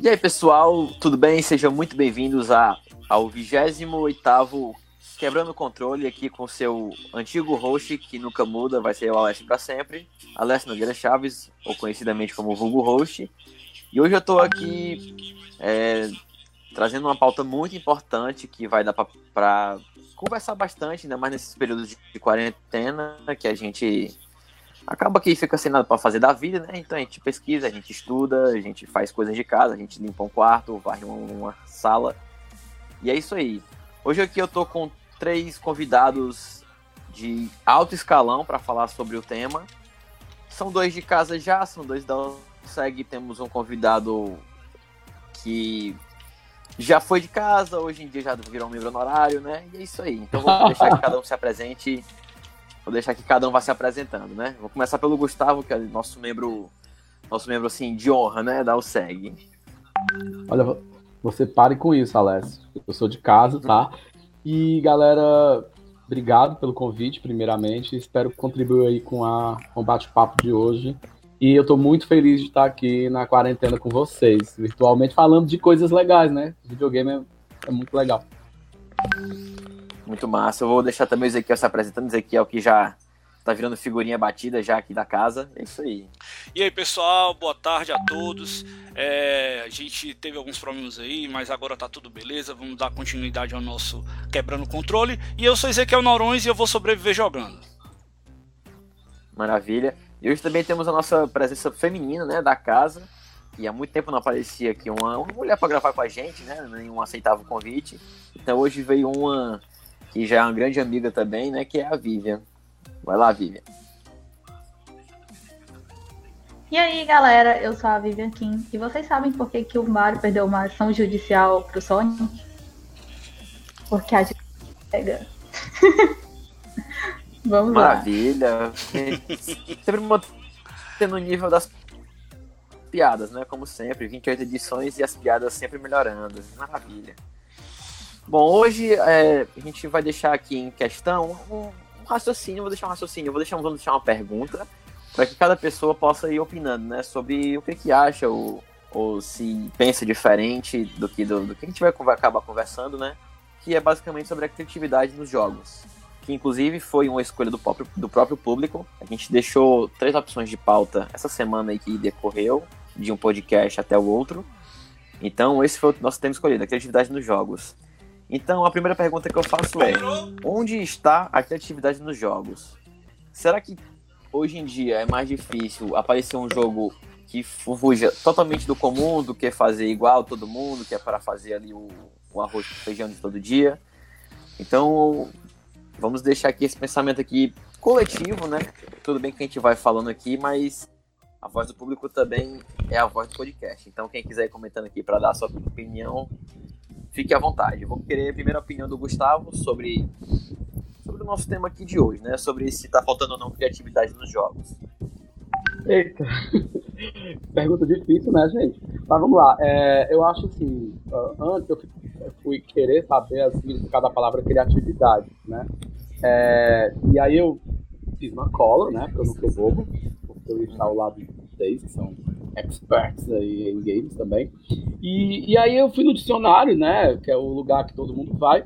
E aí, pessoal, tudo bem? Sejam muito bem-vindos ao 28º Quebrando o Controle aqui com seu antigo host, que nunca muda, vai ser o Alessio para sempre, Alessio Nogueira Chaves, ou conhecidamente como Vulgo Host. E hoje eu estou aqui é, trazendo uma pauta muito importante que vai dar para conversar bastante, ainda mais nesses períodos de, quarentena, que a gente acaba que fica sem nada para fazer da vida, né? Então a gente pesquisa, a gente estuda, a gente faz coisas de casa, a gente limpa um quarto, varre uma, uma sala. E é isso aí. Hoje aqui eu tô com três convidados de alto escalão para falar sobre o tema. São dois de casa já, são dois da segue. Temos um convidado que já foi de casa, hoje em dia já virou um membro honorário, né? E é isso aí. Então vou deixar que cada um se apresente Vou deixar que cada um vá se apresentando, né? Vou começar pelo Gustavo, que é nosso membro, nosso membro assim de honra, né? Da USEG. Olha, você pare com isso, Alessio. Eu sou de casa, tá? E galera, obrigado pelo convite, primeiramente. Espero contribuir aí com, a, com o bate-papo de hoje. E eu tô muito feliz de estar aqui na quarentena com vocês, virtualmente, falando de coisas legais, né? O videogame é, é muito legal. Muito massa. Eu vou deixar também o Ezequiel se apresentando. Ezequiel que já tá virando figurinha batida já aqui da casa. É isso aí. E aí, pessoal, boa tarde a todos. É, a gente teve alguns problemas aí, mas agora tá tudo beleza. Vamos dar continuidade ao nosso Quebrando o Controle. E eu sou Ezequiel Norões e eu vou sobreviver jogando. Maravilha. E hoje também temos a nossa presença feminina, né, da casa. E há muito tempo não aparecia aqui uma, uma mulher para gravar com a gente, né? Nenhum aceitava o convite. Então hoje veio uma que já é uma grande amiga também, né? Que é a Vivian. Vai lá, Vivian. E aí, galera, eu sou a Vivian Kim. E vocês sabem por que, que o Mario perdeu uma ação judicial pro Sonic? Porque a gente pega. Vamos Maravilha. lá. Maravilha. sempre mantendo o nível das piadas, né? Como sempre, 28 edições e as piadas sempre melhorando. Maravilha. Bom, hoje é, a gente vai deixar aqui em questão um, um raciocínio, vou deixar um raciocínio, vou deixar, vamos deixar uma pergunta para que cada pessoa possa ir opinando, né, sobre o que, que acha ou, ou se pensa diferente do que do, do que a gente vai, vai acabar conversando, né, que é basicamente sobre a criatividade nos jogos, que inclusive foi uma escolha do próprio, do próprio público. A gente deixou três opções de pauta essa semana aí que decorreu, de um podcast até o outro. Então, esse foi o nosso tema escolhido, a criatividade nos jogos. Então, a primeira pergunta que eu faço é: onde está a criatividade nos jogos? Será que hoje em dia é mais difícil aparecer um jogo que fuja totalmente do comum, do que fazer igual todo mundo, que é para fazer ali o, o arroz com feijão de todo dia? Então, vamos deixar aqui esse pensamento aqui coletivo, né? Tudo bem que a gente vai falando aqui, mas a voz do público também é a voz do podcast. Então, quem quiser ir comentando aqui para dar a sua opinião, fique à vontade. Vou querer a primeira opinião do Gustavo sobre, sobre o nosso tema aqui de hoje, né? Sobre se está faltando ou não criatividade nos jogos. Eita, pergunta difícil, né, gente? Mas vamos lá. É, eu acho assim, antes eu fui, querer saber o significado da palavra criatividade, né? É, e aí eu fiz uma cola, né? Porque eu não sou bobo, porque eu estar ao lado de vocês, que são experts aí em games também. E, e aí eu fui no dicionário, né, que é o lugar que todo mundo vai,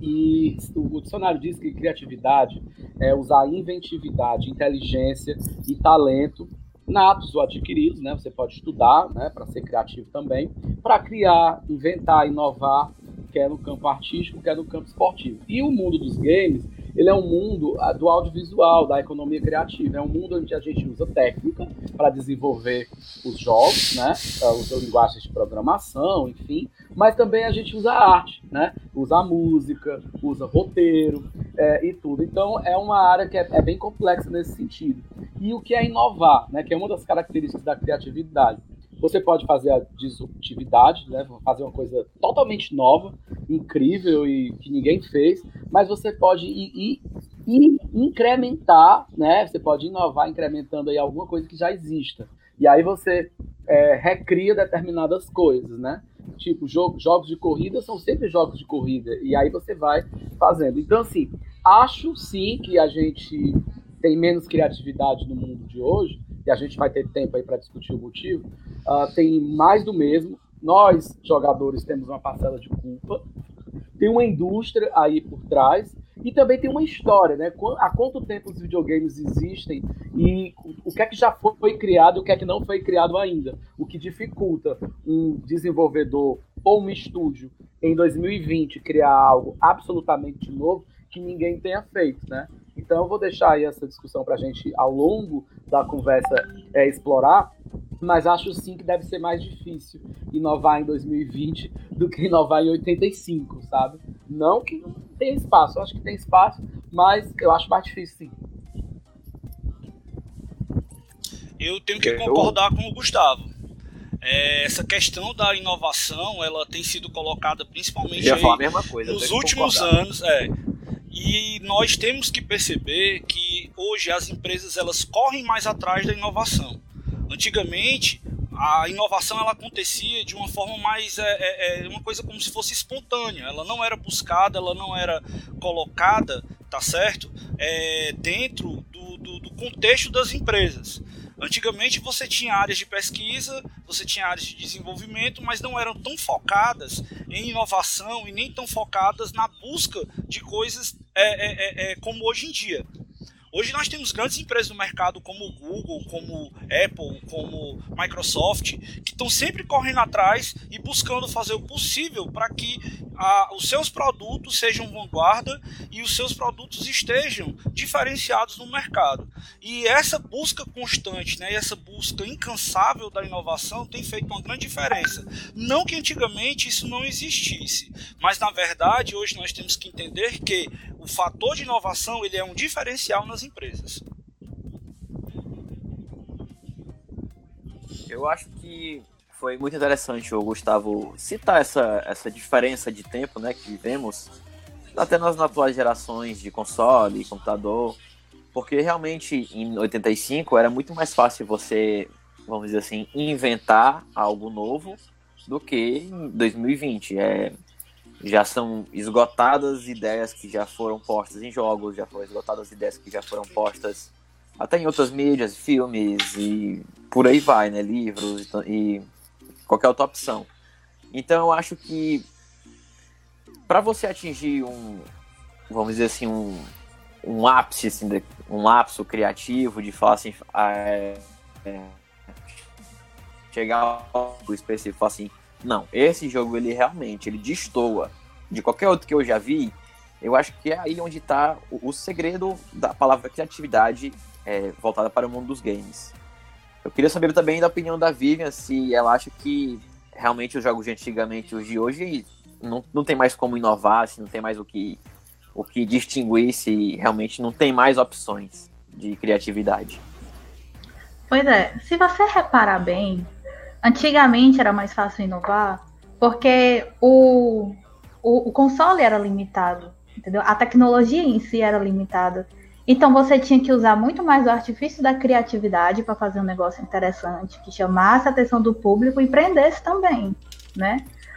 e o dicionário diz que criatividade é usar inventividade, inteligência e talento natos ou adquiridos, né? Você pode estudar, né, para ser criativo também, para criar, inventar, inovar, quer no campo artístico, quer no campo esportivo. E o mundo dos games ele é um mundo ah, do audiovisual, da economia criativa. É um mundo onde a gente usa técnica para desenvolver os jogos, né? Usa linguagens de programação, enfim. Mas também a gente usa arte, né? Usa música, usa roteiro é, e tudo. Então é uma área que é, é bem complexa nesse sentido. E o que é inovar, né? Que é uma das características da criatividade você pode fazer a disruptividade, né? fazer uma coisa totalmente nova, incrível e que ninguém fez, mas você pode ir, ir, incrementar, né? Você pode inovar incrementando aí alguma coisa que já exista. E aí você é, recria determinadas coisas, né? Tipo, jogo, jogos de corrida são sempre jogos de corrida. E aí você vai fazendo. Então, assim, acho sim que a gente tem menos criatividade no mundo de hoje, e a gente vai ter tempo aí para discutir o motivo. Uh, tem mais do mesmo. Nós, jogadores, temos uma parcela de culpa. Tem uma indústria aí por trás e também tem uma história, né? Há quanto tempo os videogames existem e o que é que já foi criado e o que é que não foi criado ainda. O que dificulta um desenvolvedor ou um estúdio em 2020 criar algo absolutamente novo que ninguém tenha feito, né? Então eu vou deixar aí essa discussão para a gente, ao longo da conversa, é, explorar, mas acho sim que deve ser mais difícil inovar em 2020 do que inovar em 85, sabe? Não que não tenha espaço, eu acho que tem espaço, mas eu acho mais difícil sim. Eu tenho que concordar com o Gustavo. É, essa questão da inovação, ela tem sido colocada principalmente coisa, nos últimos anos, é, e nós temos que perceber que hoje as empresas elas correm mais atrás da inovação. Antigamente, a inovação ela acontecia de uma forma mais é, é, é, uma coisa como se fosse espontânea. Ela não era buscada, ela não era colocada, tá certo, é, dentro do, do, do contexto das empresas. Antigamente você tinha áreas de pesquisa, você tinha áreas de desenvolvimento, mas não eram tão focadas em inovação e nem tão focadas na busca de coisas é, é, é, como hoje em dia. Hoje nós temos grandes empresas no mercado como Google, como Apple, como Microsoft, que estão sempre correndo atrás e buscando fazer o possível para que a, os seus produtos sejam vanguarda e os seus produtos estejam diferenciados no mercado. E essa busca constante, né, essa busca incansável da inovação tem feito uma grande diferença. Não que antigamente isso não existisse, mas na verdade hoje nós temos que entender que o fator de inovação ele é um diferencial nas empresas. Eu acho que foi muito interessante o Gustavo citar essa, essa diferença de tempo né, que vivemos, até nas atuais gerações de console, computador, porque realmente em 85 era muito mais fácil você, vamos dizer assim, inventar algo novo do que em 2020. É, já são esgotadas ideias que já foram postas em jogos, já foram esgotadas ideias que já foram postas até em outras mídias, filmes e por aí vai, né? Livros e qualquer outra opção. Então eu acho que para você atingir um, vamos dizer assim, um, um ápice, assim, um lapso criativo de falar assim, ah, é, é, chegar ao específico assim, não, esse jogo ele realmente ele destoa de qualquer outro que eu já vi. Eu acho que é aí onde está o, o, segredo da palavra criatividade é, voltada para o mundo dos games. Eu queria saber também da opinião da Vivian se ela acha que realmente os jogos de antigamente e os de hoje não, não tem mais como inovar, se não tem mais o que, o que distinguir, se realmente não tem mais opções de criatividade. Pois é, se você reparar bem, Antigamente era mais fácil inovar porque o, o, o console era limitado, entendeu? A tecnologia em si era limitada. Então você tinha que usar muito mais o artifício da criatividade para fazer um negócio interessante, que chamasse a atenção do público e prendesse também, né?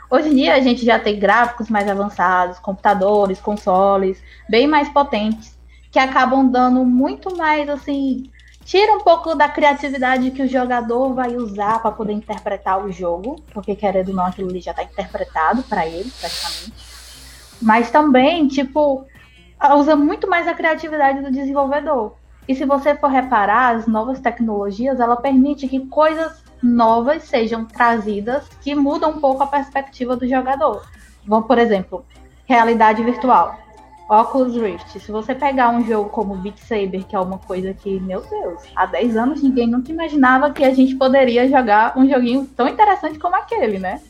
Hoje em dia a gente já tem gráficos mais avançados, computadores, consoles bem mais potentes, que acabam dando muito mais assim tira um pouco da criatividade que o jogador vai usar para poder interpretar o jogo, porque querendo ou não, aquilo ali já está interpretado para ele, praticamente. Mas também, tipo, usa muito mais a criatividade do desenvolvedor. E se você for reparar, as novas tecnologias, ela permite que coisas novas sejam trazidas que mudam um pouco a perspectiva do jogador. Vamos, por exemplo, realidade virtual. Oculus Rift. Se você pegar um jogo como Beat Saber, que é uma coisa que, meu Deus, há 10 anos ninguém nunca imaginava que a gente poderia jogar um joguinho tão interessante como aquele, né?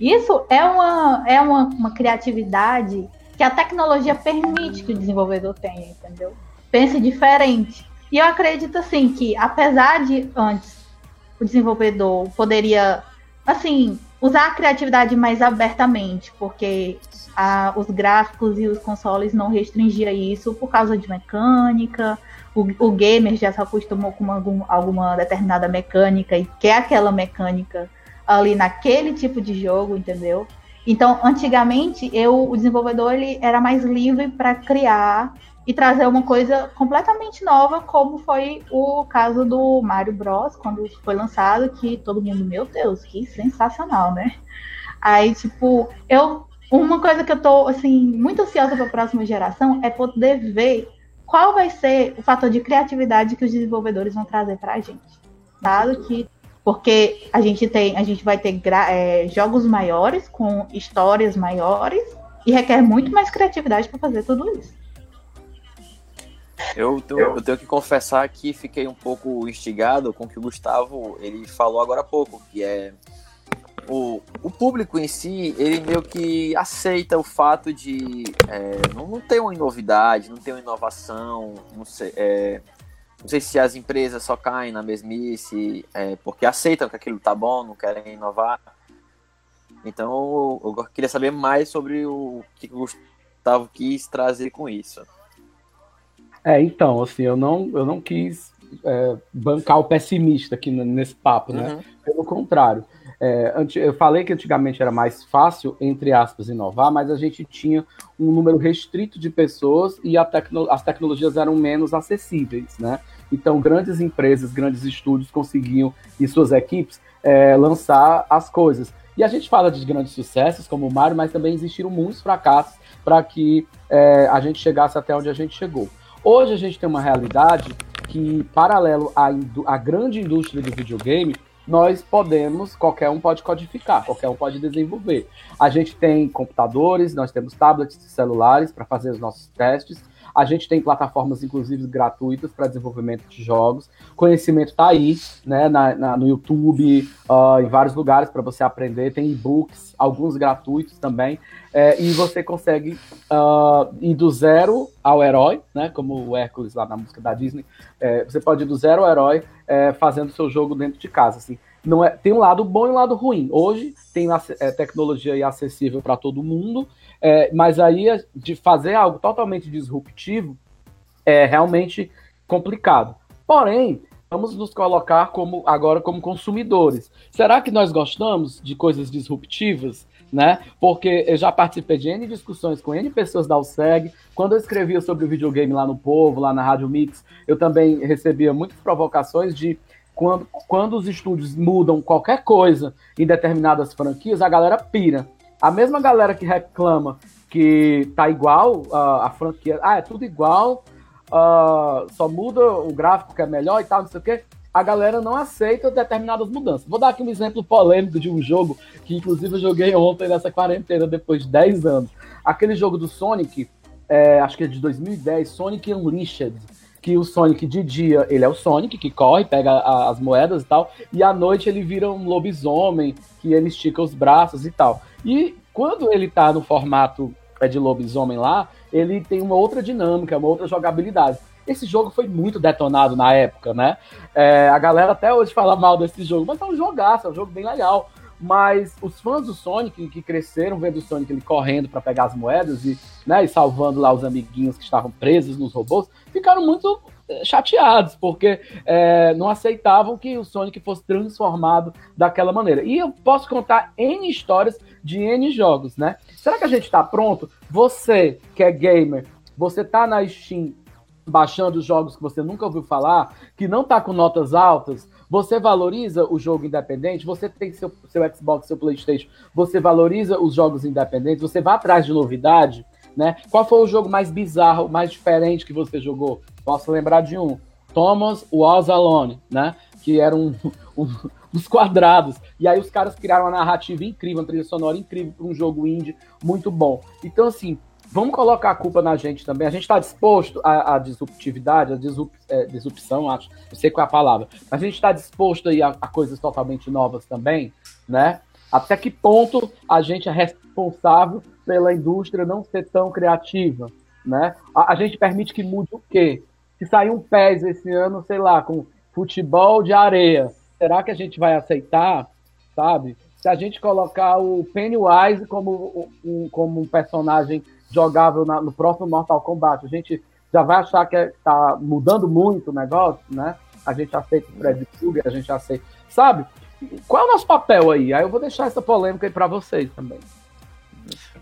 Isso é uma, é uma, uma criatividade que a tecnologia permite que o desenvolvedor tenha, entendeu? Pense diferente. E eu acredito, assim, que apesar de antes o desenvolvedor poderia, assim, usar a criatividade mais abertamente, porque os gráficos e os consoles não restringia isso por causa de mecânica. O, o gamer já se acostumou com algum, alguma determinada mecânica e quer aquela mecânica ali naquele tipo de jogo, entendeu? Então, antigamente, eu, o desenvolvedor ele era mais livre para criar e trazer uma coisa completamente nova, como foi o caso do Mario Bros, quando foi lançado, que todo mundo, meu Deus, que sensacional, né? Aí, tipo, eu. Uma coisa que eu tô, assim, muito ansiosa para a próxima geração é poder ver qual vai ser o fator de criatividade que os desenvolvedores vão trazer para a gente. Dado que porque a gente tem, a gente vai ter é, jogos maiores com histórias maiores e requer muito mais criatividade para fazer tudo isso. Eu, eu, tenho que confessar que fiquei um pouco instigado com o que o Gustavo ele falou agora há pouco, que é o, o público em si, ele meio que aceita o fato de é, não, não ter uma novidade, não ter uma inovação, não sei, é, não sei se as empresas só caem na mesmice é, porque aceitam que aquilo tá bom, não querem inovar. Então eu, eu queria saber mais sobre o que o Gustavo quis trazer com isso. É, então, assim, eu não, eu não quis é, bancar o pessimista aqui nesse papo, né? Uhum. Pelo contrário. É, eu falei que antigamente era mais fácil, entre aspas, inovar, mas a gente tinha um número restrito de pessoas e tecno as tecnologias eram menos acessíveis, né? Então, grandes empresas, grandes estúdios conseguiam, e suas equipes, é, lançar as coisas. E a gente fala de grandes sucessos, como o Mario, mas também existiram muitos fracassos para que é, a gente chegasse até onde a gente chegou. Hoje a gente tem uma realidade que, paralelo à, à grande indústria do videogame, nós podemos, qualquer um pode codificar, qualquer um pode desenvolver. A gente tem computadores, nós temos tablets celulares para fazer os nossos testes, a gente tem plataformas, inclusive, gratuitas para desenvolvimento de jogos. Conhecimento está aí, né, na, na, no YouTube, uh, em vários lugares para você aprender. Tem e-books, alguns gratuitos também. É, e você consegue uh, ir do zero ao herói, né, como o Hércules lá na música da Disney. É, você pode ir do zero ao herói é, fazendo seu jogo dentro de casa. Assim não é, tem um lado bom e um lado ruim. Hoje tem é, tecnologia acessível para todo mundo, é, mas aí de fazer algo totalmente disruptivo é realmente complicado. Porém, vamos nos colocar como agora como consumidores. Será que nós gostamos de coisas disruptivas? Né? Porque eu já participei de N discussões com N pessoas da USEG. Quando eu escrevia sobre o videogame lá no Povo, lá na Rádio Mix, eu também recebia muitas provocações de quando, quando os estúdios mudam qualquer coisa em determinadas franquias, a galera pira. A mesma galera que reclama que tá igual uh, a franquia, ah, é tudo igual, uh, só muda o gráfico que é melhor e tal, não sei o quê. A galera não aceita determinadas mudanças. Vou dar aqui um exemplo polêmico de um jogo que, inclusive, eu joguei ontem nessa quarentena, depois de 10 anos. Aquele jogo do Sonic, é, acho que é de 2010, Sonic Unleashed que o Sonic de dia, ele é o Sonic que corre, pega a, as moedas e tal, e à noite ele vira um lobisomem, que ele estica os braços e tal. E quando ele tá no formato é, de lobisomem lá, ele tem uma outra dinâmica, uma outra jogabilidade. Esse jogo foi muito detonado na época, né? É, a galera até hoje fala mal desse jogo, mas é um jogaço, é um jogo bem legal. Mas os fãs do Sonic, que cresceram vendo o Sonic ele correndo para pegar as moedas e, né, e salvando lá os amiguinhos que estavam presos nos robôs, ficaram muito eh, chateados, porque é, não aceitavam que o Sonic fosse transformado daquela maneira. E eu posso contar N histórias de N jogos, né? Será que a gente está pronto? Você que é gamer, você tá na Steam baixando jogos que você nunca ouviu falar, que não tá com notas altas, você valoriza o jogo independente? Você tem seu, seu Xbox, seu PlayStation, você valoriza os jogos independentes? Você vai atrás de novidade? Né? Qual foi o jogo mais bizarro, mais diferente que você jogou? Posso lembrar de um. Thomas Was Alone, né? Que era um, um, uns quadrados. E aí os caras criaram uma narrativa incrível, uma trilha sonora incrível para um jogo indie muito bom. Então, assim, vamos colocar a culpa na gente também. A gente está disposto à, à, disruptividade, à disrup, é, disrupção, acho, não sei qual é a palavra, a gente está disposto aí a, a, coisas totalmente novas também, né? Até que ponto a gente é responsável pela indústria não ser tão criativa, né? A, a gente permite que mude o quê? Se sair um PES esse ano, sei lá, com futebol de areia, será que a gente vai aceitar, sabe? Se a gente colocar o Pennywise como um, como um personagem jogável na, no próximo Mortal Kombat. A gente já vai achar que está é, mudando muito o negócio, né? A gente aceita o Fred Krueger, a gente aceita. Sabe? qual é o nosso papel aí? Aí eu vou deixar essa polêmica aí para vocês também.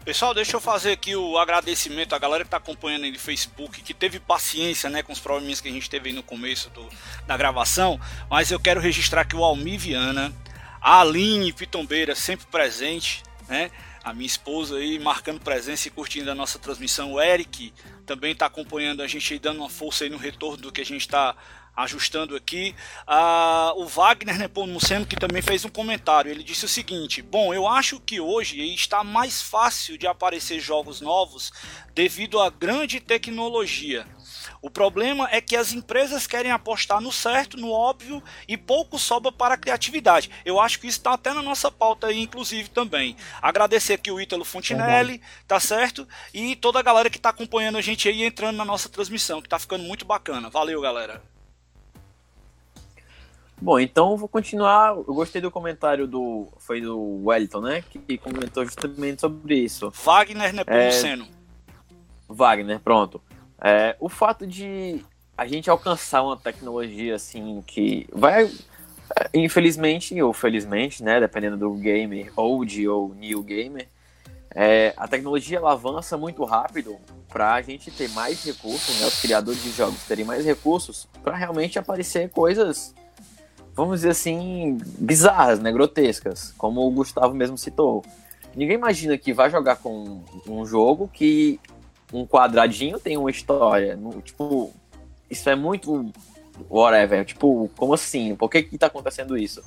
Pessoal, deixa eu fazer aqui o agradecimento à galera que está acompanhando aí no Facebook, que teve paciência né, com os probleminhas que a gente teve aí no começo do, da gravação, mas eu quero registrar aqui o Almi Viana, a Aline Pitombeira, sempre presente, né? A minha esposa aí marcando presença e curtindo a nossa transmissão. O Eric também está acompanhando a gente aí, dando uma força aí no retorno do que a gente está ajustando aqui. Ah, o Wagner Nepomuceno que também fez um comentário. Ele disse o seguinte: Bom, eu acho que hoje está mais fácil de aparecer jogos novos devido à grande tecnologia. O problema é que as empresas querem apostar no certo, no óbvio e pouco sobra para a criatividade. Eu acho que isso está até na nossa pauta aí, inclusive também. Agradecer aqui o Ítalo Fontinelli, tá certo? E toda a galera que está acompanhando a gente aí entrando na nossa transmissão, que está ficando muito bacana. Valeu, galera. Bom, então vou continuar. Eu gostei do comentário do. Foi do Wellington, né? Que comentou justamente sobre isso. Wagner Nepomuceno. É... Wagner, pronto. É, o fato de a gente alcançar uma tecnologia assim que vai. É, infelizmente, ou felizmente, né? Dependendo do gamer old ou new gamer, é, a tecnologia ela avança muito rápido para a gente ter mais recursos, né? Os criadores de jogos terem mais recursos para realmente aparecer coisas vamos dizer assim, bizarras, né? Grotescas, como o Gustavo mesmo citou. Ninguém imagina que vai jogar com um jogo que um quadradinho tem uma história. Tipo, isso é muito whatever. Tipo, como assim? Por que que tá acontecendo isso?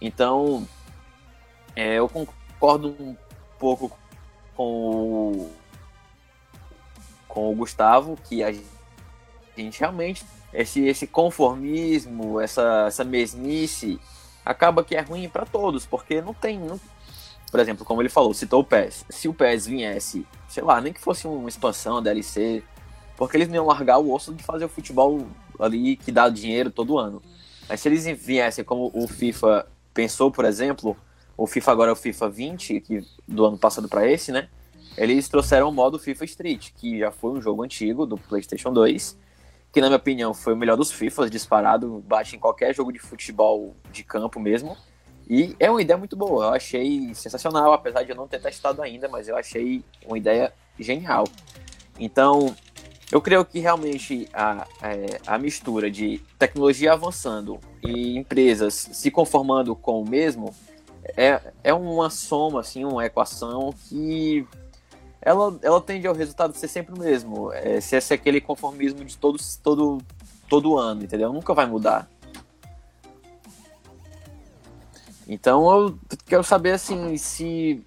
Então, é, eu concordo um pouco com o, com o Gustavo, que a gente realmente esse, esse conformismo, essa, essa mesmice, acaba que é ruim para todos, porque não tem. Não... Por exemplo, como ele falou, citou o PES. Se o PES viesse, sei lá, nem que fosse uma expansão, DLC, porque eles não iam largar o osso de fazer o futebol ali que dá dinheiro todo ano. Mas se eles viessem como o FIFA pensou, por exemplo, o FIFA agora é o FIFA 20, que do ano passado para esse, né? Eles trouxeram o modo FIFA Street, que já foi um jogo antigo do PlayStation 2 que na minha opinião foi o melhor dos FIFAs, disparado, bate em qualquer jogo de futebol de campo mesmo. E é uma ideia muito boa, eu achei sensacional, apesar de eu não ter testado ainda, mas eu achei uma ideia genial. Então, eu creio que realmente a, é, a mistura de tecnologia avançando e empresas se conformando com o mesmo é, é uma soma, assim, uma equação que ela, ela tende ao resultado ser sempre o mesmo. É, se esse é aquele conformismo de todos, todo, todo ano, entendeu? Nunca vai mudar. Então eu quero saber assim se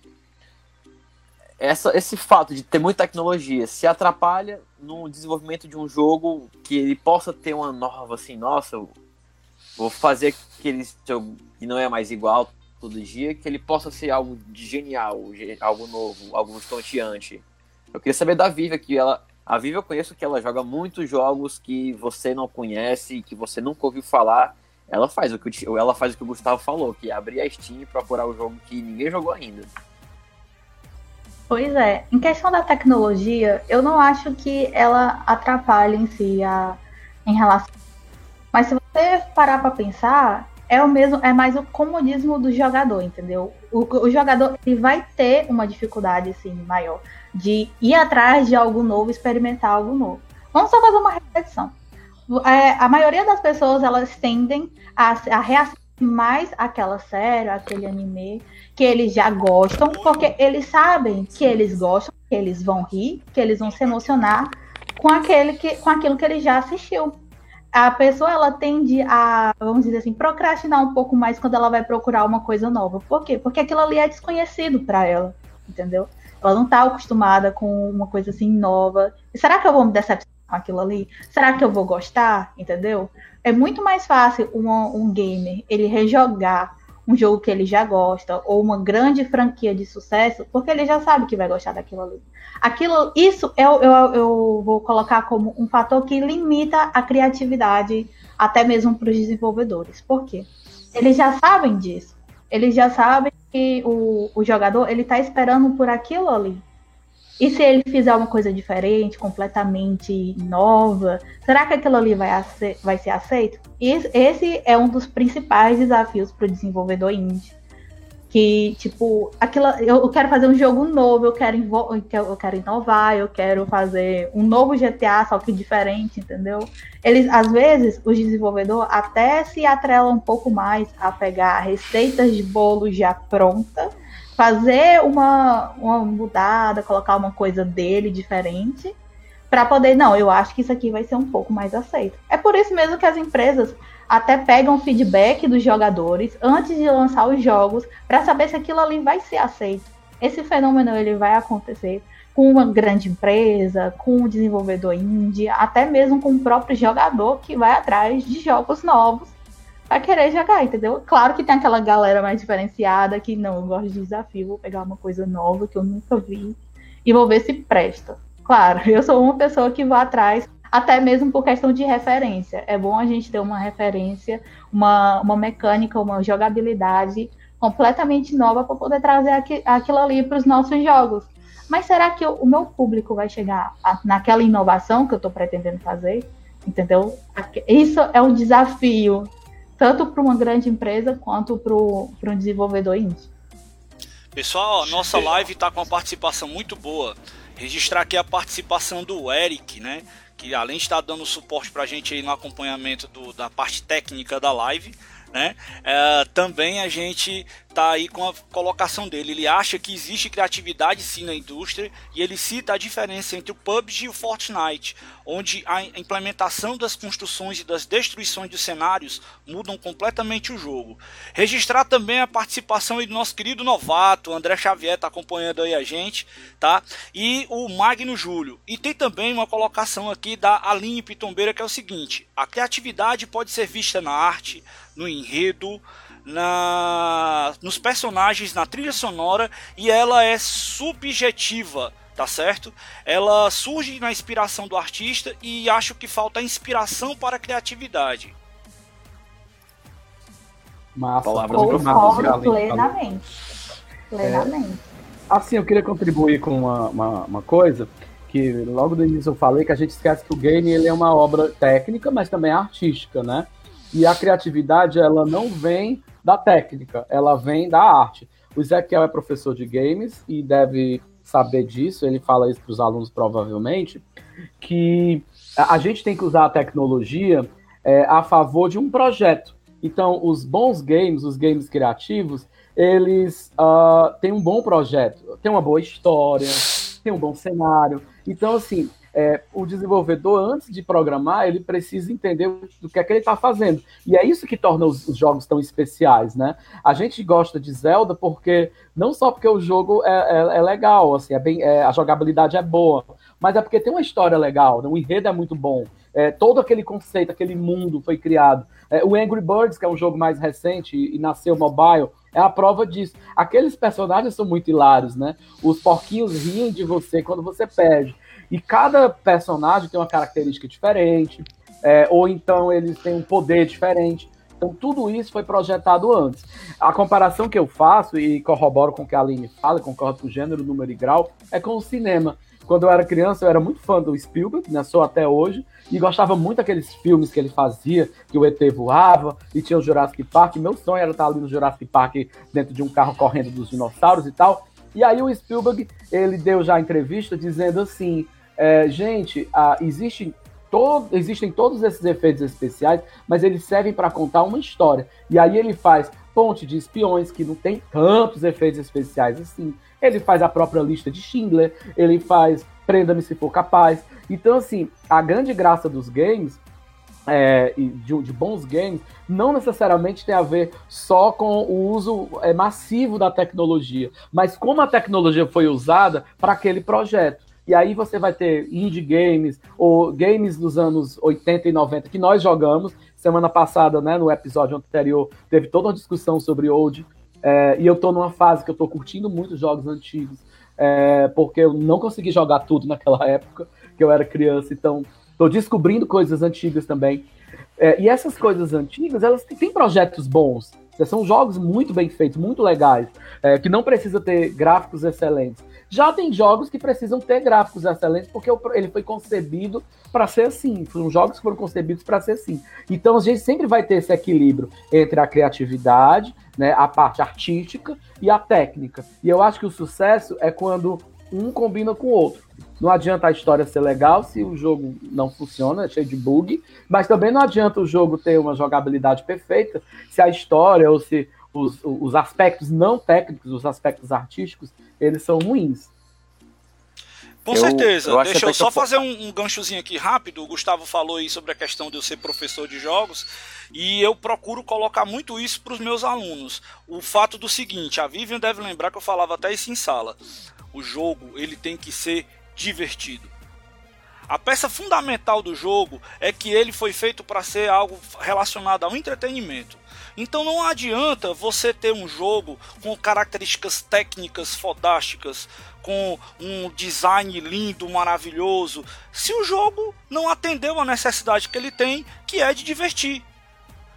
essa, esse fato de ter muita tecnologia se atrapalha no desenvolvimento de um jogo que ele possa ter uma nova assim, nossa, vou fazer aquele jogo que não é mais igual todo dia, que ele possa ser algo de genial, algo novo, algo estonteante. Eu queria saber da Viva, que ela. A Viva eu conheço que ela joga muitos jogos que você não conhece, que você nunca ouviu falar. Ela faz o que o, ela faz o que o Gustavo falou, que é abrir a Steam e procurar o jogo que ninguém jogou ainda. Pois é, em questão da tecnologia, eu não acho que ela atrapalhe em si a, em relação. Mas se você parar para pensar, é o mesmo, é mais o comodismo do jogador, entendeu? O, o jogador ele vai ter uma dificuldade assim maior de ir atrás de algo novo, experimentar algo novo. Vamos só fazer uma reflexão. É, a maioria das pessoas elas tendem a, a mais aquela série, aquele anime que eles já gostam, porque eles sabem que eles gostam, que eles vão rir, que eles vão se emocionar com aquele que, com aquilo que ele já assistiu a pessoa ela tende a, vamos dizer assim, procrastinar um pouco mais quando ela vai procurar uma coisa nova. Por quê? Porque aquilo ali é desconhecido para ela, entendeu? Ela não está acostumada com uma coisa assim nova. Será que eu vou me decepcionar aquilo ali? Será que eu vou gostar? Entendeu? É muito mais fácil um, um gamer ele rejogar um jogo que ele já gosta ou uma grande franquia de sucesso, porque ele já sabe que vai gostar daquilo ali. Aquilo, isso eu, eu, eu vou colocar como um fator que limita a criatividade até mesmo para os desenvolvedores. Por quê? Eles já sabem disso. Eles já sabem que o, o jogador ele está esperando por aquilo ali. E se ele fizer uma coisa diferente, completamente nova, será que aquilo ali vai, vai ser aceito? Esse é um dos principais desafios para o desenvolvedor indie que, tipo, aquilo, eu quero fazer um jogo novo, eu quero, eu quero inovar, eu quero fazer um novo GTA, só que diferente, entendeu? Eles, às vezes, os desenvolvedores até se atrelam um pouco mais a pegar receitas de bolo já pronta, fazer uma, uma mudada, colocar uma coisa dele diferente, para poder, não, eu acho que isso aqui vai ser um pouco mais aceito. É por isso mesmo que as empresas até pegam feedback dos jogadores antes de lançar os jogos para saber se aquilo ali vai ser aceito. Esse fenômeno ele vai acontecer com uma grande empresa, com um desenvolvedor indie, até mesmo com o próprio jogador que vai atrás de jogos novos para querer jogar, entendeu? Claro que tem aquela galera mais diferenciada que não, eu gosto de desafio, vou pegar uma coisa nova que eu nunca vi e vou ver se presta. Claro, eu sou uma pessoa que vai atrás até mesmo por questão de referência. É bom a gente ter uma referência, uma, uma mecânica, uma jogabilidade completamente nova para poder trazer aqui, aquilo ali para os nossos jogos. Mas será que o, o meu público vai chegar a, naquela inovação que eu estou pretendendo fazer? Entendeu? Isso é um desafio, tanto para uma grande empresa quanto para um desenvolvedor indie. Pessoal, nossa live está com uma participação muito boa. Registrar aqui a participação do Eric, né? que além de estar dando suporte para a gente aí no acompanhamento do, da parte técnica da live, né? É, também a gente tá aí com a colocação dele. Ele acha que existe criatividade sim na indústria e ele cita a diferença entre o PUBG e o Fortnite, onde a implementação das construções e das destruições de cenários mudam completamente o jogo. Registrar também a participação do nosso querido novato, André Xavier está acompanhando aí a gente, tá? E o Magno Júlio. E tem também uma colocação aqui da Aline Pitombeira que é o seguinte: a criatividade pode ser vista na arte, no enredo, na, nos personagens, na trilha sonora e ela é subjetiva, tá certo? Ela surge na inspiração do artista e acho que falta inspiração para a criatividade. Massa. Palavras Concordo plenamente. Plenamente. É, assim, eu queria contribuir com uma, uma, uma coisa que logo no início eu falei que a gente esquece que o game ele é uma obra técnica, mas também artística, né? E a criatividade, ela não vem da técnica, ela vem da arte. O Ezequiel é professor de games e deve saber disso, ele fala isso para os alunos provavelmente, que a gente tem que usar a tecnologia é, a favor de um projeto. Então, os bons games, os games criativos, eles uh, têm um bom projeto, tem uma boa história, tem um bom cenário. Então, assim, é, o desenvolvedor, antes de programar, ele precisa entender o que é que ele está fazendo. E é isso que torna os, os, jogos tão especiais, né? A gente gosta de Zelda porque não só porque o jogo é, é, é legal, assim, é bem, é, a jogabilidade é boa, mas é porque tem uma história legal, né? o enredo é muito bom. É, todo aquele conceito, aquele mundo foi criado. É, o Angry Birds, que é um jogo mais recente e, e nasceu mobile, é a prova disso. Aqueles personagens são muito hilários, né? Os porquinhos riem de você quando você perde. E cada personagem tem uma característica diferente, é, ou então eles têm um poder diferente. Então, tudo isso foi projetado antes. A comparação que eu faço, e corroboro com o que a Aline fala, concordo com o gênero, número e grau, é com o cinema. Quando eu era criança, eu era muito fã do Spielberg, né, sou até hoje, e gostava muito daqueles filmes que ele fazia, que o ET voava, e tinha o Jurassic Park. Meu sonho era estar ali no Jurassic Park, dentro de um carro correndo dos dinossauros e tal. E aí o Spielberg, ele deu já entrevista dizendo assim, é, gente, ah, existe todo, existem todos esses efeitos especiais, mas eles servem para contar uma história. E aí ele faz Ponte de Espiões, que não tem tantos efeitos especiais assim. Ele faz a própria lista de Schindler, ele faz Prenda-me se for capaz. Então, assim, a grande graça dos games é, de, de, bons games não necessariamente tem a ver só com o uso é, massivo da tecnologia, mas como a tecnologia foi usada para aquele projeto. E aí você vai ter indie games ou games dos anos 80 e 90 que nós jogamos. Semana passada, né, no episódio anterior, teve toda uma discussão sobre old. É, e eu tô numa fase que eu tô curtindo muito jogos antigos, é, porque eu não consegui jogar tudo naquela época, que eu era criança, então tô descobrindo coisas antigas também. É, e essas coisas antigas, elas têm projetos bons. São jogos muito bem feitos, muito legais, é, que não precisa ter gráficos excelentes Já tem jogos que precisam ter gráficos excelentes, porque ele foi concebido para ser assim. Foram jogos que foram concebidos para ser assim. Então a gente sempre vai ter esse equilíbrio entre a criatividade, né, a parte artística e a técnica. E eu acho que o sucesso é quando um combina com o outro. Não adianta a história ser legal se o jogo não funciona, é cheio de bug, mas também não adianta o jogo ter uma jogabilidade perfeita se a história ou se os, os aspectos não técnicos, os aspectos artísticos, eles são ruins. Com eu, certeza. Eu Deixa eu só eu... fazer um, um, ganchozinho aqui rápido. O Gustavo falou aí sobre a questão de eu ser professor de jogos e eu procuro colocar muito isso para os meus alunos. O fato do seguinte, a Vivian deve lembrar que eu falava até isso em sala. O jogo ele tem que ser divertido. A peça fundamental do jogo é que ele foi feito para ser algo relacionado ao entretenimento. Então não adianta você ter um jogo com características técnicas fodásticas, com um design lindo, maravilhoso, se o jogo não atendeu a necessidade que ele tem, que é de divertir.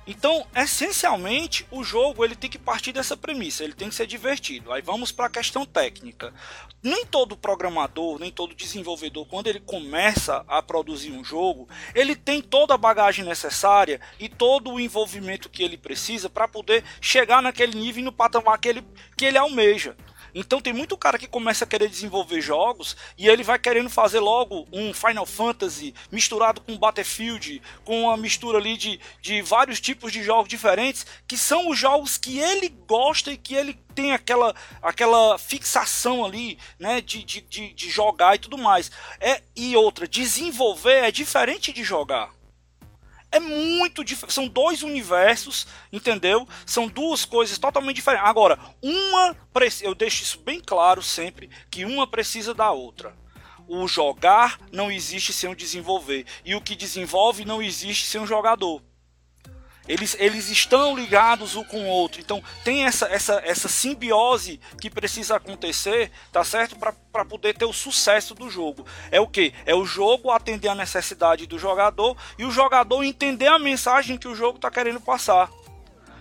Então, essencialmente, o jogo ele tem que partir dessa premissa, ele tem que ser divertido. Aí vamos para a questão técnica. Nem todo programador, nem todo desenvolvedor, quando ele começa a produzir um jogo, ele tem toda a bagagem necessária e todo o envolvimento que ele precisa para poder chegar naquele nível e no patamar que ele, que ele almeja. Então tem muito cara que começa a querer desenvolver jogos e ele vai querendo fazer logo um Final Fantasy misturado com Battlefield, com uma mistura ali de, de vários tipos de jogos diferentes, que são os jogos que ele gosta e que ele tem aquela, aquela fixação ali, né, de, de, de, de jogar e tudo mais. É, e outra, desenvolver é diferente de jogar. É muito diferente. São dois universos, entendeu? São duas coisas totalmente diferentes. Agora, uma. Eu deixo isso bem claro sempre: que uma precisa da outra. O jogar não existe sem o desenvolver. E o que desenvolve não existe sem o jogador. Eles, eles estão ligados um com o outro. Então tem essa, essa, essa simbiose que precisa acontecer, tá certo? Para poder ter o sucesso do jogo. É o que? É o jogo atender a necessidade do jogador e o jogador entender a mensagem que o jogo está querendo passar.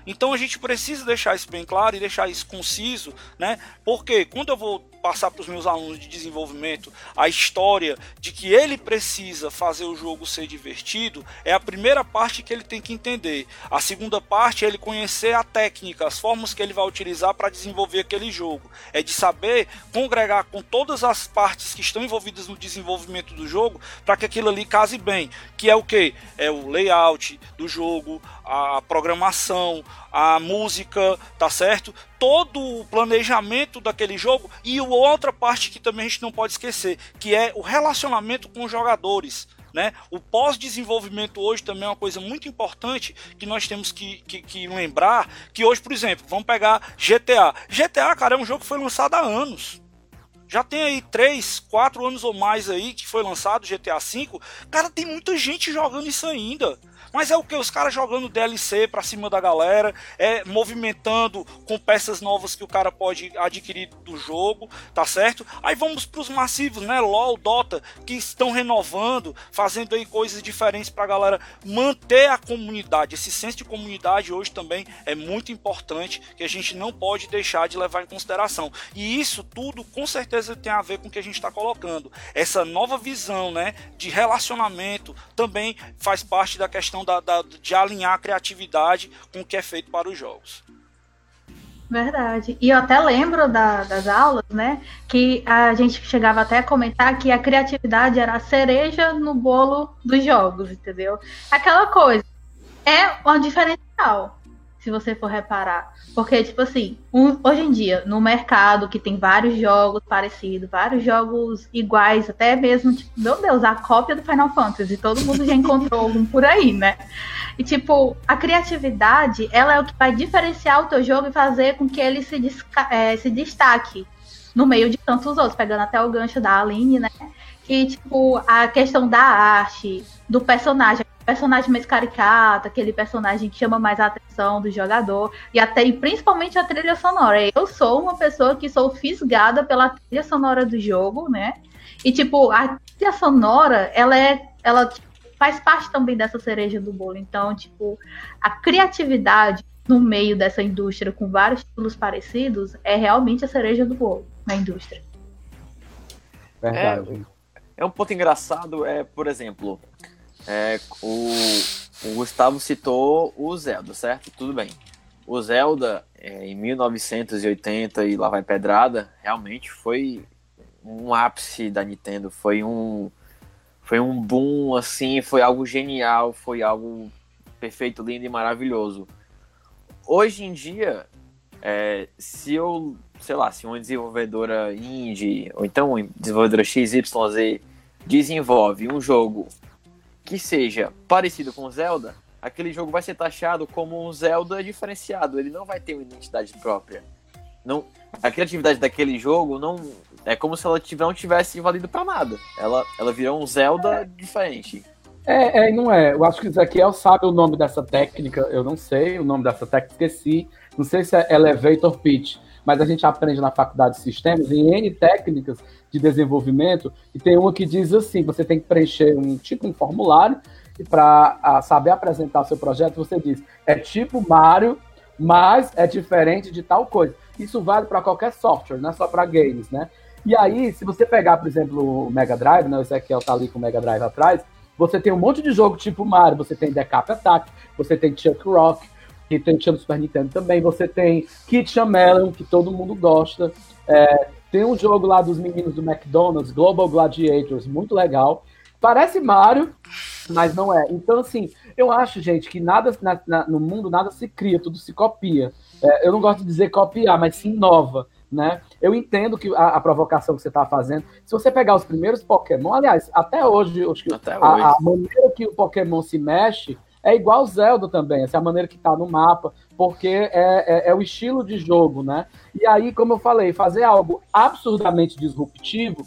Então a gente precisa deixar isso bem claro e deixar isso conciso, né? Porque quando eu vou passar para os meus alunos de desenvolvimento a história de que ele precisa fazer o jogo ser divertido, é a primeira parte que ele tem que entender. A segunda parte é ele conhecer a técnica, as formas que ele vai utilizar para desenvolver aquele jogo. É de saber congregar com todas as partes que estão envolvidas no desenvolvimento do jogo para que aquilo ali case bem. Que é o que? É o layout do jogo, a programação, a música, tá certo? Todo o planejamento daquele jogo e outra parte que também a gente não pode esquecer, que é o relacionamento com os jogadores. Né? O pós-desenvolvimento hoje também é uma coisa muito importante que nós temos que, que, que, lembrar. Que hoje, por exemplo, vamos pegar GTA. GTA, cara, é um jogo que foi lançado há anos. Já tem aí 3, 4 anos ou mais aí que foi lançado GTA V. Cara, tem muita gente jogando isso ainda. Mas é o que? Os caras jogando DLC pra cima da galera, é movimentando com peças novas que o cara pode adquirir do jogo, tá certo? Aí vamos pros massivos, né? LOL, Dota, que estão renovando, fazendo aí coisas diferentes pra galera manter a comunidade. Esse senso de comunidade hoje também é muito importante, que a gente não pode deixar de levar em consideração. E isso tudo com certeza tem a ver com o que a gente está colocando. Essa nova visão, né, de relacionamento também faz parte da questão da, da, de alinhar a criatividade com o que é feito para os jogos. Verdade. E eu até lembro da, das aulas, né? Que a gente chegava até a comentar que a criatividade era a cereja no bolo dos jogos, entendeu? Aquela coisa. É um diferencial se você for reparar. Porque, tipo assim, um, hoje em dia, no mercado que tem vários jogos parecidos, vários jogos iguais, até mesmo, tipo, meu Deus, a cópia do Final Fantasy, todo mundo já encontrou um por aí, né? E, tipo, a criatividade, ela é o que vai diferenciar o teu jogo e fazer com que ele se, é, se destaque no meio de tantos outros, pegando até o gancho da Aline, né? Que, tipo, a questão da arte, do personagem, personagem mais caricato, aquele personagem que chama mais a atenção do jogador, e até e principalmente a trilha sonora. Eu sou uma pessoa que sou fisgada pela trilha sonora do jogo, né? E tipo, a trilha sonora, ela é ela faz parte também dessa cereja do bolo. Então, tipo, a criatividade no meio dessa indústria com vários estilos parecidos é realmente a cereja do bolo na indústria. Verdade. É, é um ponto engraçado, é, por exemplo, é, o, o Gustavo citou o Zelda, certo? Tudo bem. O Zelda, é, em 1980 e lá vai pedrada, realmente foi um ápice da Nintendo, foi um foi um boom assim, foi algo genial, foi algo perfeito, lindo e maravilhoso. Hoje em dia, é, se eu, sei lá, se uma desenvolvedora indie ou então uma desenvolvedora XYZ desenvolve um jogo que seja parecido com Zelda, aquele jogo vai ser taxado como um Zelda diferenciado, ele não vai ter uma identidade própria. Não, a criatividade daquele jogo não é como se ela não tivesse valido para nada. Ela, ela virou um Zelda é. diferente. É, é, não é. Eu acho que o Ezequiel sabe o nome dessa técnica. Eu não sei o nome dessa técnica, esqueci. Não sei se é Elevator Pitch, mas a gente aprende na faculdade de sistemas em N técnicas de desenvolvimento e tem uma que diz assim: você tem que preencher um tipo um formulário e para saber apresentar seu projeto você diz é tipo Mario, mas é diferente de tal coisa. Isso vale para qualquer software, não é só para games, né? E aí, se você pegar, por exemplo, o Mega Drive, né, o Ezequiel tá ali com o Mega Drive atrás, você tem um monte de jogo tipo Mario, você tem Decap Attack, você tem Chuck Rock, que tem tinha no Super Nintendo também, você tem Kitchen Melon, que todo mundo gosta, é, tem um jogo lá dos meninos do McDonald's, Global Gladiators, muito legal. Parece Mario, mas não é. Então, assim, eu acho, gente, que nada na, na, no mundo nada se cria, tudo se copia. É, eu não gosto de dizer copiar, mas se inova né? Eu entendo que a, a provocação que você está fazendo. Se você pegar os primeiros Pokémon, aliás, até hoje, acho que até a, hoje. a, maneira que o Pokémon se mexe é igual Zelda também, essa é a maneira que está no mapa, porque é, é, é, o estilo de jogo, né? E aí, como eu falei, fazer algo absurdamente disruptivo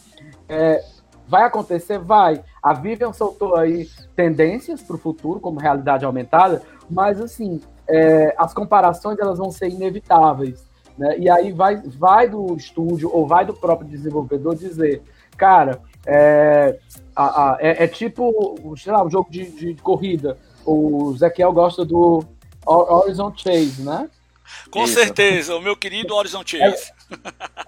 é, vai acontecer? Vai. A Vivian soltou aí tendências para o futuro, como realidade aumentada, mas assim, é, as comparações elas vão ser inevitáveis. Né? E aí vai, vai do estúdio ou vai do próprio desenvolvedor dizer, cara, é, a, a, é, é, tipo, sei lá, um jogo de, de corrida. O Zequiel gosta do Horizon Chase, né? Com Isso. certeza, o meu querido Horizon Chase.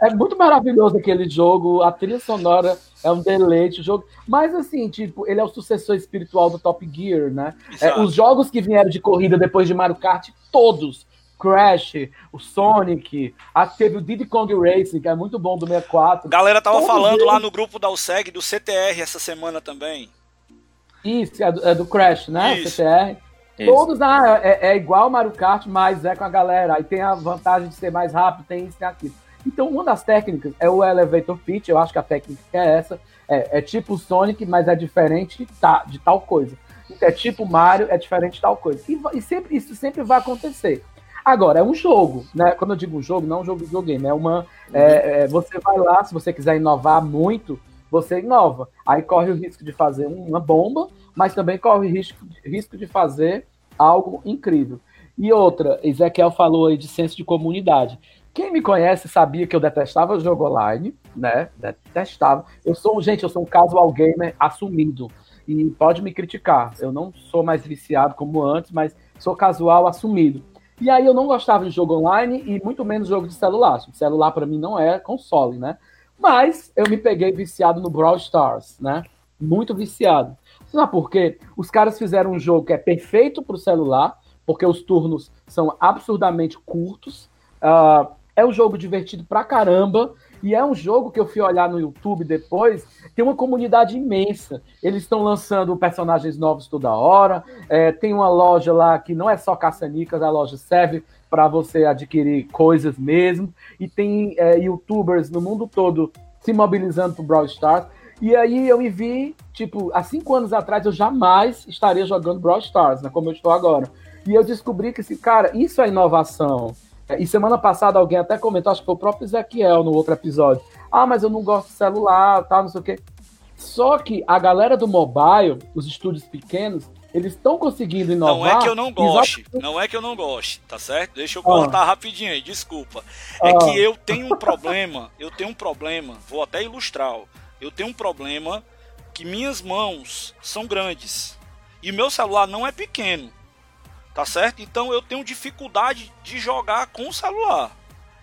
É, é, muito maravilhoso aquele jogo, a trilha sonora é um deleite, o jogo. Mas assim, tipo, ele é o sucessor espiritual do Top Gear, né? É, os jogos que vieram de corrida depois de Mario Kart, todos Crash, o Sonic, a, teve o Diddy Kong Racing, que é muito bom do 64. Galera tava Todos falando eles... lá no grupo da USEG do CTR essa semana também. Isso, é do, é do Crash, né? Isso. CTR. Isso. Todos ah, é, é igual Mario Kart, mas é com a galera. Aí tem a vantagem de ser mais rápido, tem isso, tem aquilo. Então, uma das técnicas é o Elevator Pitch, eu acho que a técnica é essa. É, é tipo Sonic, mas é diferente tá, de tal coisa. É tipo Mario, é diferente de tal coisa. E, e sempre, isso sempre vai acontecer. Agora, é um jogo, né? Quando eu digo um jogo, não é um jogo de videogame, é uma. É, é, você vai lá, se você quiser inovar muito, você inova. Aí corre o risco de fazer uma bomba, mas também corre o risco, risco de fazer algo incrível. E outra, Ezequiel falou aí de senso de comunidade. Quem me conhece sabia que eu detestava jogo online, né? Detestava. Eu sou, gente, eu sou um casual gamer assumido. E pode me criticar. Eu não sou mais viciado como antes, mas sou casual assumido. E aí eu não gostava de jogo online e muito menos jogo de celular. O celular para mim não é console, né? Mas eu me peguei viciado no Brawl Stars, né? Muito viciado. Sabe por quê? Os caras fizeram um jogo que é perfeito para o celular, porque os turnos são absurdamente curtos. Uh, é um jogo divertido pra caramba. E é um jogo que eu fui olhar no YouTube depois, tem uma comunidade imensa. Eles estão lançando personagens novos toda hora. É, tem uma loja lá que não é só caça-nicas, a loja serve para você adquirir coisas mesmo. E tem é, youtubers no mundo todo se mobilizando pro Brawl Stars. E aí eu me vi, tipo, há cinco anos atrás eu jamais estaria jogando Brawl Stars, né, como eu estou agora. E eu descobri que, cara, isso é inovação. E semana passada alguém até comentou, acho que foi o próprio Ezequiel no outro episódio. Ah, mas eu não gosto de celular, tá, não sei o quê. Só que a galera do mobile, os estúdios pequenos, eles estão conseguindo inovar. Não é que eu não goste, exatamente... não é que eu não goste, tá certo? Deixa eu cortar ah. rapidinho aí, desculpa. É ah. que eu tenho um problema, eu tenho um problema, vou até ilustrar. Eu tenho um problema que minhas mãos são grandes e meu celular não é pequeno. Tá certo? Então eu tenho dificuldade de jogar com o celular.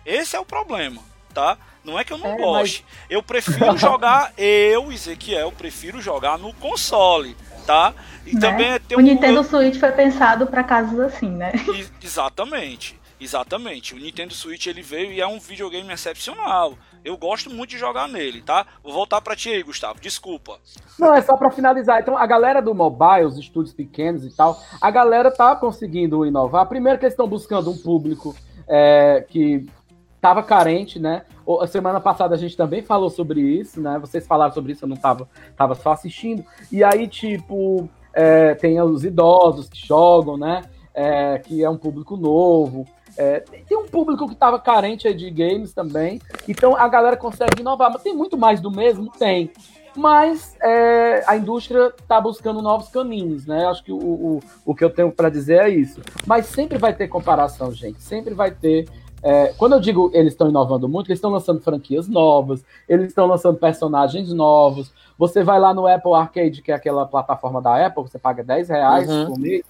Esse é o problema tá? Não é que eu não é, goste. Mas... Eu prefiro jogar, eu, Ezequiel, prefiro jogar no console, tá? E né? também tem um... O Nintendo Switch foi pensado para casos assim, né? Exatamente. Exatamente. O Nintendo Switch ele veio e é um videogame excepcional. Eu gosto muito de jogar nele, tá? Vou voltar para ti aí, Gustavo. Desculpa. Não, é só para finalizar. Então, a galera do mobile, os estúdios pequenos e tal, a galera tá conseguindo inovar. Primeiro que eles estão buscando um público é, que estava carente, né? A semana passada a gente também falou sobre isso, né? Vocês falaram sobre isso, eu não tava, tava só assistindo. E aí, tipo, é, tem os idosos que jogam, né? É, que é um público novo. É, tem um público que estava carente de games também, então a galera consegue inovar. Mas tem muito mais do mesmo? Tem. Mas é, a indústria está buscando novos caminhos, né? Acho que o, o, o que eu tenho para dizer é isso. Mas sempre vai ter comparação, gente. Sempre vai ter. É, quando eu digo eles estão inovando muito, eles estão lançando franquias novas, eles estão lançando personagens novos. Você vai lá no Apple Arcade, que é aquela plataforma da Apple, você paga 10 reais uhum. por mês.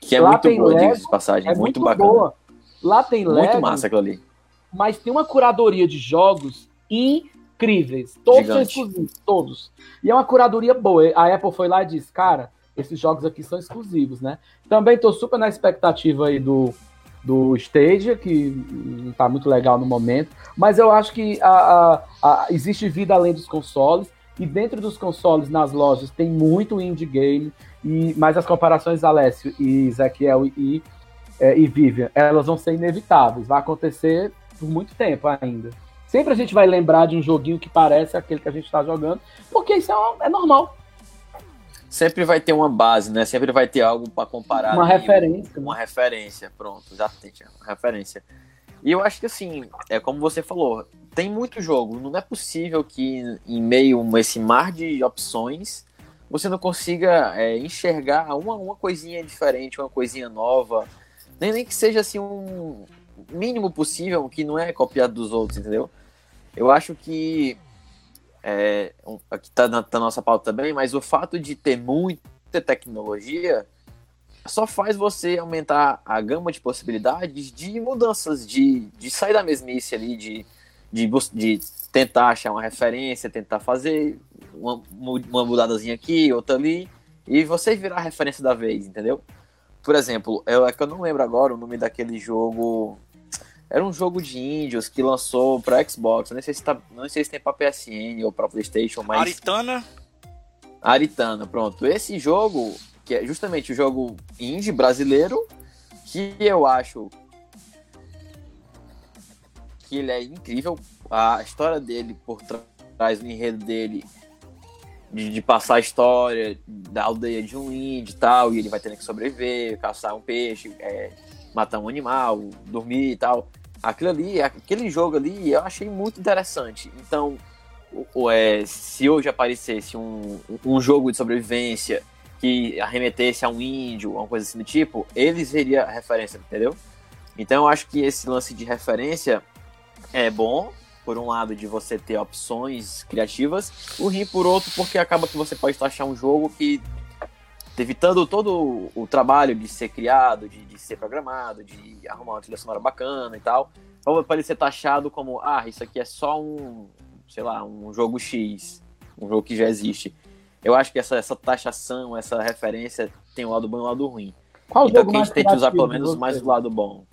Que é lá muito boa, de passagem, é muito, muito bacana. Boa. Lá tem Muito Lego, massa aquilo ali. Mas tem uma curadoria de jogos incríveis. Todos são exclusivos, todos. E é uma curadoria boa. A Apple foi lá e disse, cara, esses jogos aqui são exclusivos, né? Também tô super na expectativa aí do, do Stadia, que não tá muito legal no momento. Mas eu acho que a, a, a, existe vida além dos consoles. E dentro dos consoles, nas lojas, tem muito indie game. E, mas as comparações, Alessio e Ezequiel e é, e Vivian, elas vão ser inevitáveis, vai acontecer por muito tempo ainda. Sempre a gente vai lembrar de um joguinho que parece aquele que a gente está jogando, porque isso é, é, normal. Sempre vai ter uma base, né? Sempre vai ter algo para comparar. Uma ali, referência. Uma né? referência, pronto, exatamente, uma referência. E eu acho que assim, é como você falou, tem muito jogo. Não é possível que em meio a esse mar de opções você não consiga é, enxergar uma, uma coisinha diferente, uma coisinha nova, nem, nem que seja assim um mínimo possível que não é copiado dos outros, entendeu? Eu acho que é, aqui tá na, tá na nossa pauta também, mas o fato de ter muita tecnologia só faz você aumentar a gama de possibilidades de mudanças, de, de sair da mesmice ali, de, de, de tentar achar uma referência, tentar fazer uma, uma mudadazinha aqui, outra ali, e você virar a referência da vez, entendeu? Por exemplo, eu, é que eu não lembro agora o nome daquele jogo. Era um jogo de índios que lançou para Xbox. não sei se tá, não sei se tem para PSN ou para PlayStation, mas Aritana. Aritana, pronto. Esse jogo, que é justamente o jogo indie brasileiro, que eu acho que ele é incrível. A história dele por trás, o enredo dele de, de, passar a história da aldeia de um índio e tal, e ele vai tendo que sobreviver, caçar um peixe, é, matar um animal, dormir e tal. Aquilo ali, aquele jogo ali, eu achei muito interessante. Então, é, se hoje aparecesse um, um jogo de sobrevivência que arremetesse a um índio, uma coisa assim do tipo, ele seria a referência, entendeu? Então eu acho que esse lance de referência é bom, por um lado, de você ter opções criativas, o ruim por outro, porque acaba que você pode achar um jogo que evitando todo o trabalho de ser criado, de, de, ser programado, de arrumar uma trilha sonora bacana e tal, pode ser taxado como, ah, isso aqui é só um, sei lá, um jogo X, um jogo que já existe. Eu acho que essa, essa taxação, essa referência tem um lado bom e um lado ruim. Qual então que a gente tem que usar pelo menos mais o lado bom.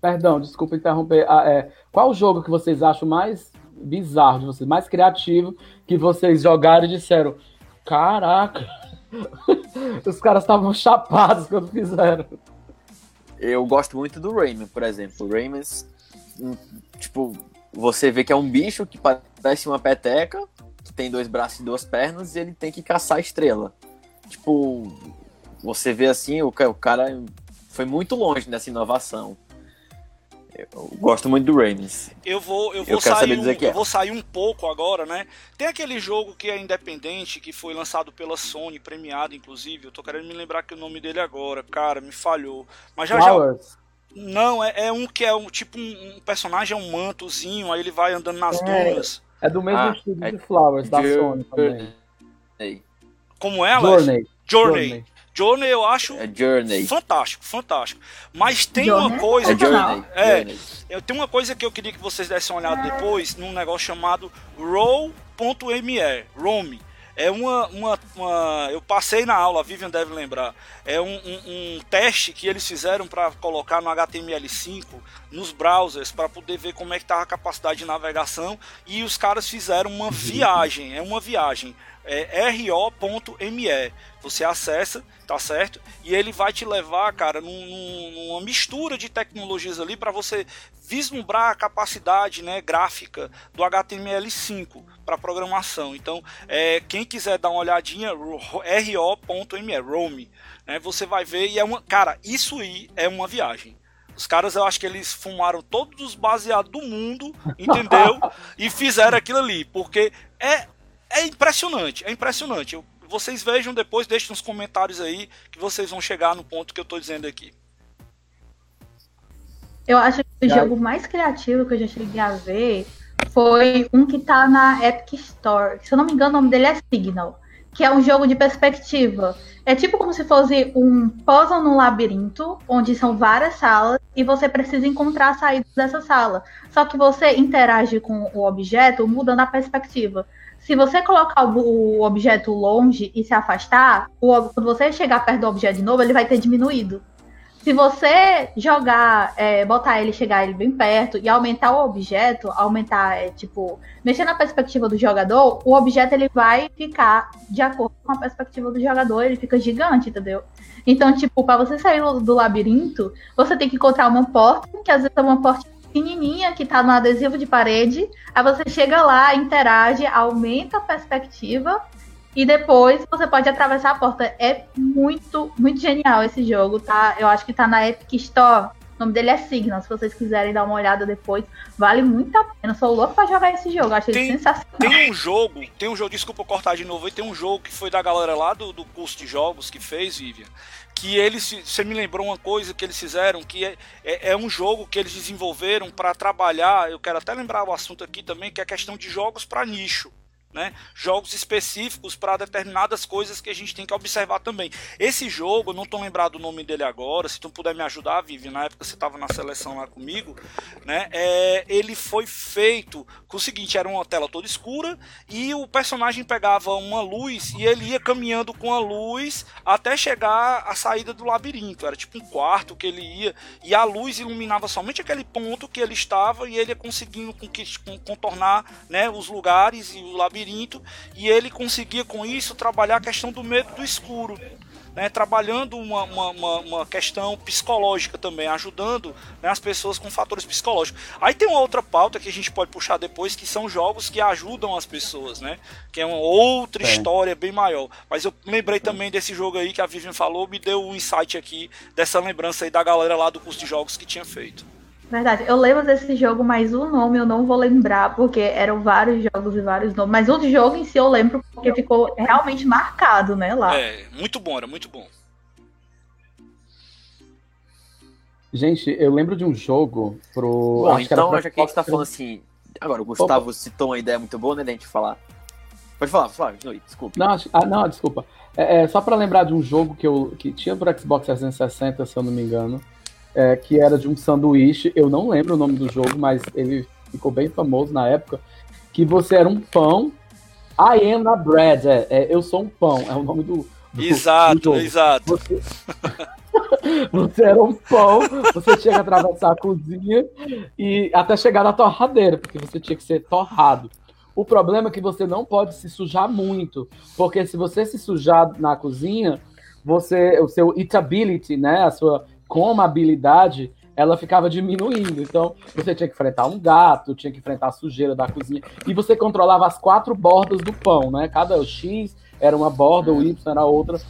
Perdão, desculpa interromper. Ah, é, qual o jogo que vocês acham mais bizarro de vocês, mais criativo, que vocês jogaram e disseram: Caraca, os caras estavam chapados quando fizeram. Eu gosto muito do Rayman, por exemplo. O Rayman, hum, tipo, você vê que é um bicho que parece uma peteca, que tem dois braços e duas pernas, e ele tem que caçar a estrela. Tipo, você vê assim, o cara foi muito longe nessa inovação. Eu gosto muito do Reigns. Eu vou, eu vou eu sair, um, eu é. vou sair um pouco agora, né? Tem aquele jogo que é independente, que foi lançado pela Sony, premiado inclusive. Eu tô querendo me lembrar que o nome dele agora, cara, me falhou. Mas já Flowers. já. Não, é, é, um que é um tipo um, um, personagem é um mantozinho, aí ele vai andando nas é, dunas. É do mesmo ah, estúdio é de Flowers da Sony também. Como ela? Journey. Journey. Journey. Journey eu acho É Journey. fantástico, fantástico. Mas tem Journey uma é coisa. É Journey. É. Journey. Eu tenho uma coisa que eu queria que vocês dessem uma olhada depois num negócio chamado roll.me, Rome. É uma, uma, uma- Eu passei na aula, a Vivian deve lembrar. É um, um- um teste que eles fizeram para colocar no HTML5 nos browsers para poder ver como é que estava a capacidade de navegação. E os caras fizeram uma viagem. É uma viagem. É ro.me. Você acessa, tá certo? E ele vai te levar, cara, num- num- numa mistura de tecnologias ali para você vislumbrar a capacidade né, gráfica do HTML5 para programação. Então, é, quem quiser dar uma olhadinha, ro.me, Rome, né, você vai ver e é uma, cara, isso aí é uma viagem. Os caras, eu acho que eles fumaram todos os baseados do mundo, entendeu? e fizeram aquilo ali, porque é, é impressionante, é impressionante. Eu- vocês vejam depois, deixem nos comentários aí que vocês vão chegar no ponto que eu tô dizendo aqui. Eu acho que o jogo mais criativo que eu já cheguei a ver foi um que tá na Epic Store. Se eu não me engano, o nome dele é Signal. Que é um jogo de perspectiva. É tipo como se fosse um puzzle no labirinto, onde são várias salas, e você precisa encontrar a saída dessa sala. Só que você interage com o objeto mudando a perspectiva. Se você colocar o, objeto longe e se afastar, quando você chegar perto do objeto de novo, ele vai ter diminuído. Se você jogar, é, botar ele, chegar ele bem perto e aumentar o objeto, aumentar, é, tipo, mexer na perspectiva do jogador, o objeto ele vai ficar de acordo com a perspectiva do jogador, ele fica gigante, entendeu? Então, tipo, para você sair do labirinto, você tem que encontrar uma porta, que às vezes é uma porta pequenininha que tá no adesivo de parede. Aí você chega lá, interage, aumenta a perspectiva e depois você pode atravessar a porta. É muito, muito genial esse jogo, tá? Eu acho que tá na Epic Store. O nome dele é Signal. Se vocês quiserem dar uma olhada depois, vale muito a pena. Sou louco pra jogar esse jogo. Acho ele Tem- sensacional. Tem um jogo, tem um jogo, desculpa eu cortar de novo, tem um jogo que foi da galera lá do, do curso de jogos que fez, Vivian, que eles, você me lembrou uma coisa que eles fizeram, que é, é, é um jogo que eles desenvolveram para trabalhar, eu quero até lembrar o assunto aqui também, que é a questão de jogos para nicho. Né? Jogos específicos para determinadas coisas que a gente tem que observar também. Esse jogo, eu não estou lembrado o nome dele agora, se tu puder me ajudar, Vivi, na época você estava na seleção lá comigo, né? É, ele foi feito com o seguinte, era uma tela toda escura e o personagem pegava uma luz e ele ia caminhando com a luz até chegar à saída do labirinto. Era tipo um quarto que ele ia e a luz iluminava somente aquele ponto que ele estava e ele ia conseguindo contornar né, os lugares e o labirinto e ele conseguia com isso trabalhar a questão do medo do escuro. Né, trabalhando uma, uma, uma- questão psicológica também, ajudando né, as pessoas com fatores psicológicos. Aí tem uma outra pauta que a gente pode puxar depois, que são jogos que ajudam as pessoas, né? Que é uma outra Sim. história bem maior. Mas eu lembrei também desse jogo aí que a Vivian falou, me deu um insight aqui dessa lembrança aí da galera lá do curso de jogos que tinha feito. Verdade, eu lembro desse jogo, mas o nome eu não vou lembrar, porque eram vários jogos e vários nomes. Mas o jogo em si eu lembro porque ficou realmente marcado, né, lá. É, muito bom, era muito bom. Gente, eu lembro de um jogo pro. Bom, acho então, pro já que a gente tá falando assim. Agora, o Gustavo citou uma ideia muito boa, né, da gente falar. Pode falar, Flávio, continue, desculpa. Não, acho- ah, não, desculpa. É, é, só pra lembrar de um jogo que, eu, que tinha pro Xbox 360, se eu não me engano, é, que era de um sanduíche. Eu não lembro o nome do jogo, mas ele ficou bem famoso na época. Que você era um pão. I am a bread. É, é, eu sou um pão. É o nome do. do Exato, do exato. Você... você era um pão, você tinha que atravessar a cozinha e até chegar na torradeira, porque você tinha que ser torrado. O problema é que você não pode se sujar muito, porque se você se sujar na cozinha, você, o seu eatability, né, a sua comabilidade, ela ficava diminuindo. Então, você tinha que enfrentar um gato, tinha que enfrentar a sujeira da cozinha, e você controlava as quatro bordas do pão, né? Cada X era uma borda, o Y era outra.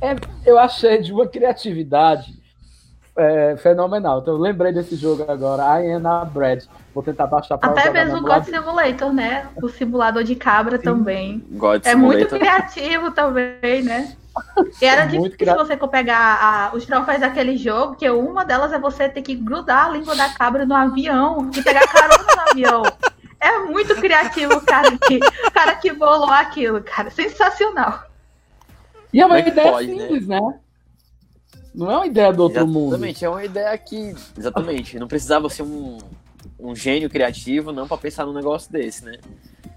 É, eu achei de uma criatividade é, fenomenal. Então, eu lembrei desse jogo agora, I Am Bread. Vou tentar baixar para Até mesmo o God. Simulator, né? O simulador de cabra também. God É muito Simulator. criativo também, né? E era Muito difícil você pegar a- os troféus daquele jogo, que uma delas é você ter que grudar a língua da cabra no avião e pegar carona no avião. É muito criativo o cara que, o cara que bolou aquilo, cara. Sensacional. E é uma Como é ideia pode, né? simples, né? Não é uma ideia do outro exatamente, mundo. Exatamente, é uma ideia que. Exatamente. Não precisava ser um, um gênio criativo não para pensar num negócio desse, né?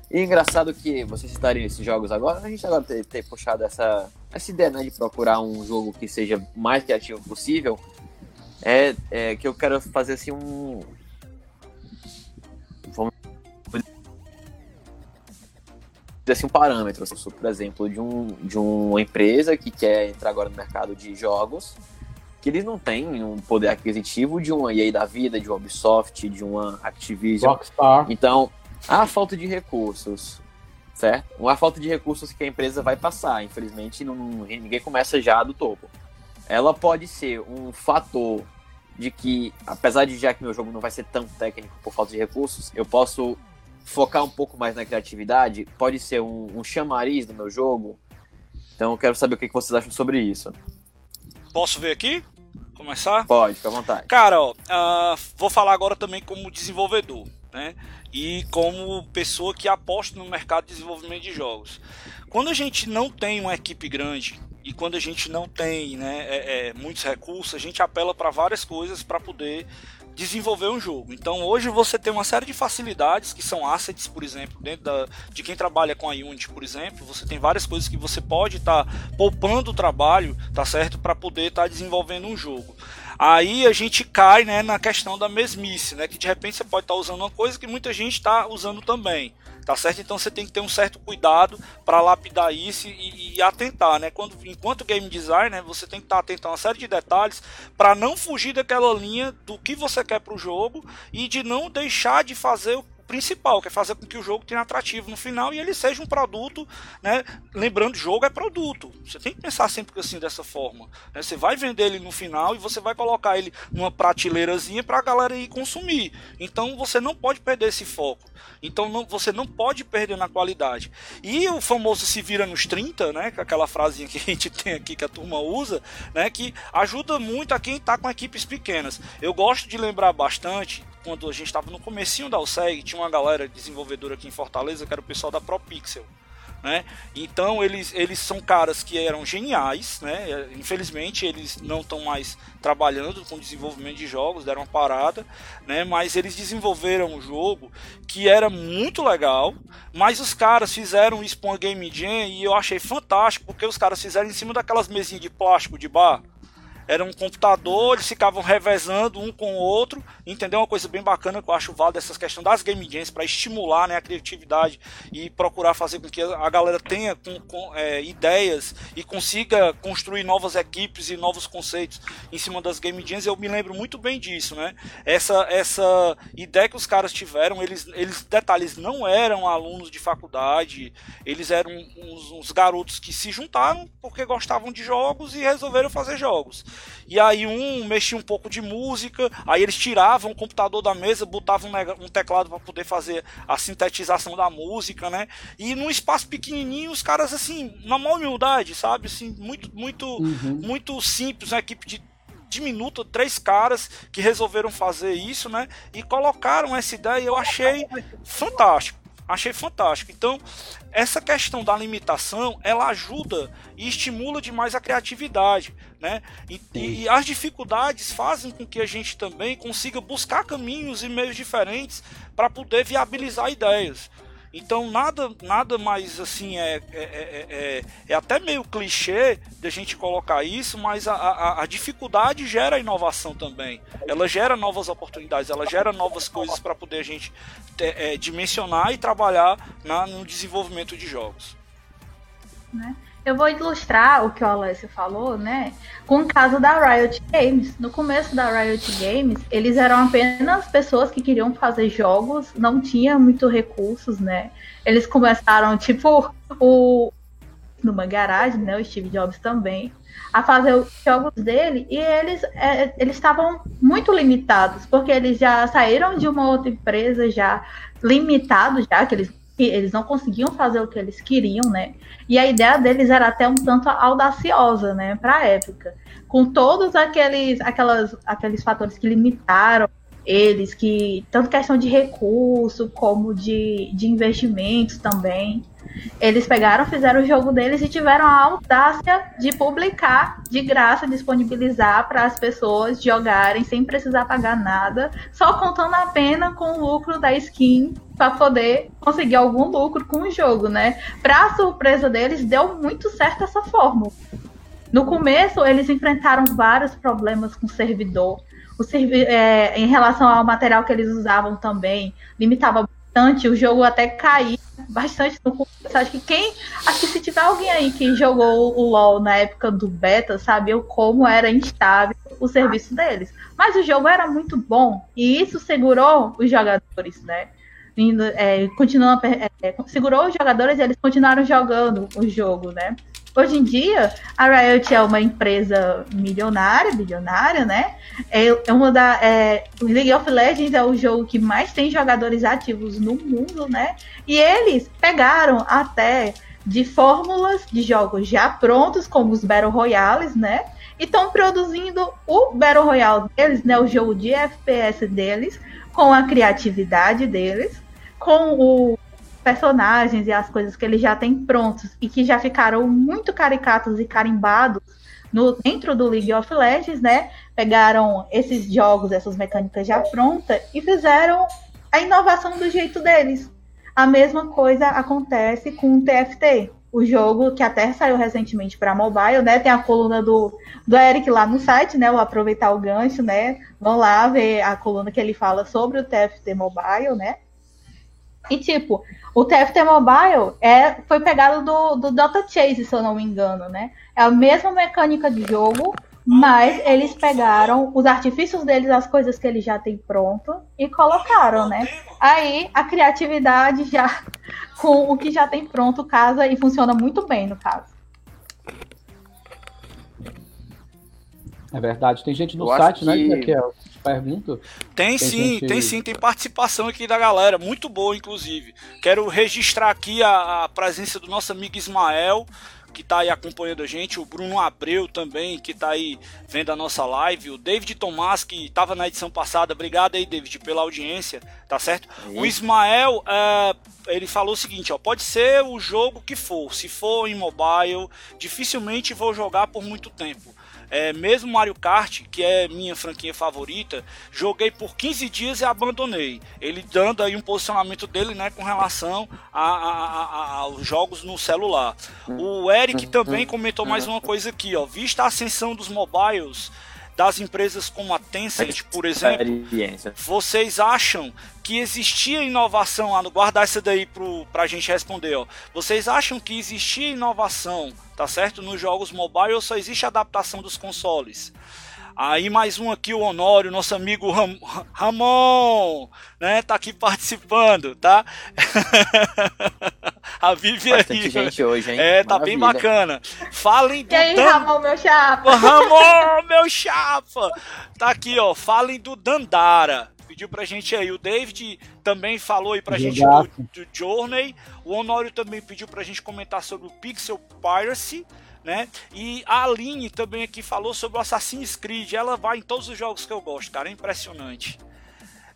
E engraçado que vocês estarem nesses jogos agora, a gente agora ter, ter puxado essa, essa ideia né, de procurar um jogo que seja mais criativo possível, é, é que eu quero fazer assim um. Vamos assim, um parâmetro, por exemplo, de, um, de uma empresa que quer entrar agora no mercado de jogos, que eles não têm um poder aquisitivo de uma EA da vida, de uma Ubisoft, de uma Activision. Rockstar. Então, há falta de recursos, certo? Uma falta de recursos que a empresa vai passar, infelizmente não, ninguém começa já do topo. Ela pode ser um fator de que, apesar de já que meu jogo não vai ser tão técnico por falta de recursos, eu posso focar um pouco mais na criatividade, pode ser um, um chamariz do meu jogo. Então eu quero saber o que vocês acham sobre isso. Posso ver aqui? Começar? Pode, fica à vontade. Cara, ó, uh, vou falar agora também como desenvolvedor, né? E como pessoa que aposta no mercado de desenvolvimento de jogos. Quando a gente não tem uma equipe grande e quando a gente não tem né, é, é, muitos recursos, a gente apela para várias coisas para poder desenvolver um jogo. Então hoje você tem uma série de facilidades que são assets, por exemplo, dentro da, de quem trabalha com a Unity, por exemplo, você tem várias coisas que você pode estar tá poupando o trabalho, tá certo, para poder estar tá desenvolvendo um jogo. Aí a gente cai né, na questão da mesmice, né, que de repente você pode estar tá usando uma coisa que muita gente está usando também tá certo? Então você tem que ter um certo cuidado para lapidar isso e, e, atentar, né? Quando, enquanto game designer, né, você tem que estar tá atento a uma série de detalhes para não fugir daquela linha do que você quer para o jogo e de não deixar de fazer o principal, que é fazer com que o jogo tenha atrativo no final e ele seja um produto, né? Lembrando, jogo é produto. Você tem que pensar sempre assim dessa forma. Né? Você vai vender ele no final e você vai colocar ele numa prateleirazinha para a galera ir consumir. Então você não pode perder esse foco. Então não, você não pode perder na qualidade. E o famoso se vira nos 30, né? Com aquela frasinha que a gente tem aqui que a turma usa, né? Que ajuda muito a quem está com equipes pequenas. Eu gosto de lembrar bastante quando a gente estava no comecinho da USEG, tinha uma galera desenvolvedora aqui em Fortaleza, que era o pessoal da ProPixel. Né? Então eles, eles são caras que eram geniais, né? Infelizmente eles não estão mais trabalhando com desenvolvimento de jogos, deram uma parada, né? Mas eles desenvolveram um jogo que era muito legal, mas os caras fizeram isso com a Game Jam e eu achei fantástico porque os caras fizeram em cima daquelas mesinhas de plástico de bar era um computador, eles ficavam revezando um com o outro, entendeu? Uma coisa bem bacana que eu acho válido essas questões das game jams para estimular né, a criatividade e procurar fazer com que a galera tenha com, com, é, ideias e consiga construir novas equipes e novos conceitos em cima das game jams. Eu me lembro muito bem disso, né? Essa, essa ideia que os caras tiveram, eles, eles detalhes não eram alunos de faculdade, eles eram uns, uns garotos que se juntaram porque gostavam de jogos e resolveram fazer jogos. E aí um mexia um pouco de música, aí eles tiravam o computador da mesa, botavam um teclado para poder fazer a sintetização da música, né? E num espaço pequenininho, os caras assim, na maior humildade, sabe? Assim, muito muito uhum. muito simples, uma equipe de diminuta, três caras que resolveram fazer isso, né? E colocaram essa ideia, eu achei fantástico. Achei fantástico. Então, essa questão da limitação, ela ajuda e estimula demais a criatividade, né? E, e, as dificuldades fazem com que a gente também consiga buscar caminhos e meios diferentes para poder viabilizar ideias. Então nada, nada mais assim é, é, é, é, é até meio clichê de a gente colocar isso, mas a, a, a, dificuldade gera inovação também. Ela gera novas oportunidades, ela gera novas coisas para poder a gente ter, é, dimensionar e trabalhar na, no desenvolvimento de jogos. Né? Eu vou ilustrar o que o Alessio falou, né? Com o caso da Riot Games. No começo da Riot Games, eles eram apenas pessoas que queriam fazer jogos, não tinha muito recursos, né? Eles começaram, tipo, o numa garagem, né? O Steve Jobs também, a fazer os jogos dele e eles é, eles estavam muito limitados, porque eles já saíram de uma outra empresa já limitados, já que eles eles não conseguiam fazer o que eles queriam, né? E a ideia deles era até um tanto audaciosa, né, para a época. Com todos aqueles, aquelas, aqueles fatores que limitaram eles, que tanto questão de recurso como de, de investimentos também. Eles pegaram, fizeram o jogo deles e tiveram a audácia de publicar de graça, disponibilizar para as pessoas jogarem sem precisar pagar nada, só contando a pena com o lucro da skin para poder conseguir algum lucro com o jogo, né? Para surpresa deles, deu muito certo essa fórmula. No começo, eles enfrentaram vários problemas com o servidor. O servi é, em relação ao material que eles usavam também, limitava bastante, o jogo até caía bastante no começo. Acho que quem. Acho que se tiver alguém aí que jogou o LOL na época do beta, sabe como era instável o serviço deles. Mas o jogo era muito bom e isso segurou os jogadores, né? Indo, é, continuando, é, segurou os jogadores e eles continuaram jogando o jogo, né? Hoje em dia, a Riot é uma empresa milionária, bilionária, né? É, é uma da, é, League of Legends é o jogo que mais tem jogadores ativos no mundo, né? E eles pegaram até de fórmulas de jogos já prontos, como os Battle Royales, né? E estão produzindo o Battle Royale deles, né? O jogo de FPS deles, com a criatividade deles, com o personagens e as coisas que ele já tem prontos e que já ficaram muito caricatos e carimbados no, dentro do League of Legends, né? Pegaram esses jogos, essas mecânicas já prontas e fizeram a inovação do jeito deles. A mesma coisa acontece com o TFT, o jogo que até saiu recentemente para mobile, né? Tem a coluna do, do Eric lá no site, né? Vou aproveitar o gancho, né? Vão lá ver a coluna que ele fala sobre o TFT mobile, né? E tipo, o TFT Mobile é, foi pegado do, do Dota Chase, se eu não me engano, né? É a mesma mecânica de jogo, mas eles pegaram os artifícios deles, as coisas que eles já têm pronto e colocaram, né? Aí a criatividade já com o que já tem pronto casa e funciona muito bem no caso. É verdade. Tem gente no Eu site, né, que... que é pergunta? Tem, tem sim, gente... tem sim, tem participação aqui da galera, muito boa, inclusive. Quero registrar aqui a, a presença do nosso amigo Ismael, que está aí acompanhando a gente, o Bruno Abreu também, que está aí vendo a nossa live, o David Tomás, que estava na edição passada, obrigado aí, David, pela audiência, tá certo? Sim. O Ismael, é, ele falou o seguinte, ó, pode ser o jogo que for, se for em mobile, dificilmente vou jogar por muito tempo. É, mesmo Mario Kart, que é minha franquia favorita, joguei por 15 dias e abandonei. Ele dando aí um posicionamento dele né, com relação a, a, a, aos jogos no celular. O Eric também comentou mais uma coisa aqui, ó. Vista a ascensão dos mobiles das empresas como a Tencent, por exemplo, vocês acham que existia inovação lá no guardar essa daí para a gente responder, ó. Vocês acham que existia inovação, tá certo, nos jogos mobile ou só existe adaptação dos consoles? Aí mais um aqui, o Honório, nosso amigo Ram Ramon, né? Tá aqui participando, tá? A Vivi aí. gente hoje, hein? É, tá Maravilha. bem bacana. Falem do. E aí, Dan... Ramon, meu chapa? Ramon, meu chapa! Tá aqui, ó. Falem do Dandara. Pediu pra gente aí. O David também falou aí pra gente do, do Journey. O Honório também pediu pra gente comentar sobre o Pixel Piracy né? E a Aline também aqui falou sobre o Assassin's Creed. Ela vai em todos os jogos que eu gosto, cara. É impressionante.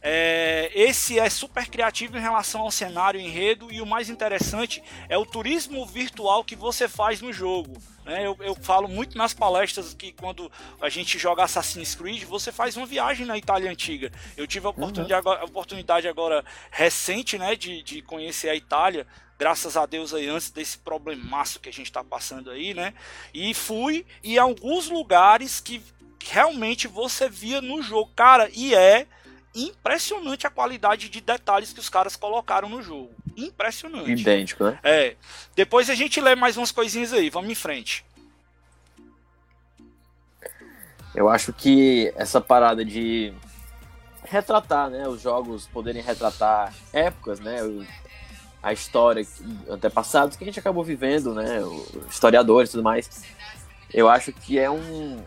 É, esse é super criativo em relação ao cenário, enredo e o mais interessante é o turismo virtual que você faz no jogo. Né? Eu, eu, falo muito nas palestras que quando a gente joga Assassin's Creed, você faz uma viagem na Itália antiga. Eu tive a oportunidade, uhum. agora, a oportunidade agora recente né, de, de conhecer a Itália, graças a Deus aí antes desse problemaço que a gente está passando aí, né? E fui em alguns lugares que realmente você via no jogo, cara, e é impressionante a qualidade de detalhes que os caras colocaram no jogo. Impressionante. Idêntico, né? É. Depois a gente lê mais umas coisinhas aí, vamos em frente. Eu acho que essa parada de retratar, né, os jogos poderem retratar épocas, né, a história antepassados que a gente acabou vivendo, né, historiadores e tudo mais. Eu acho que é um,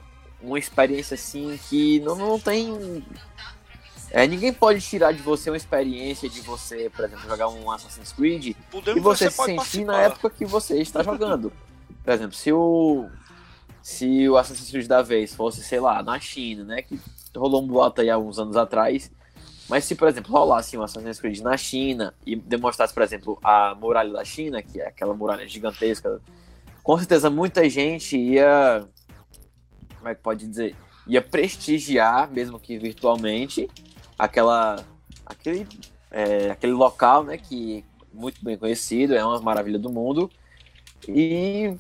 uma experiência assim que não, não tem é, ninguém pode tirar de você uma experiência de você, por exemplo, jogar um Assassin's Creed Podemos, e você, você se sentir na época que você está jogando. Por exemplo, se o se o Assassin's Creed da vez fosse, sei lá, na China, né, que rolou um boato aí há uns anos atrás, Mas se, por exemplo, rolasse um Assassin's Creed na China e demonstrasse, por exemplo, a muralha da China, que é aquela muralha gigantesca, com certeza muita gente ia. Como é que pode dizer? Ia prestigiar, mesmo que virtualmente, aquela, aquele, é, aquele local, né, que é muito bem conhecido, é uma maravilha do mundo. E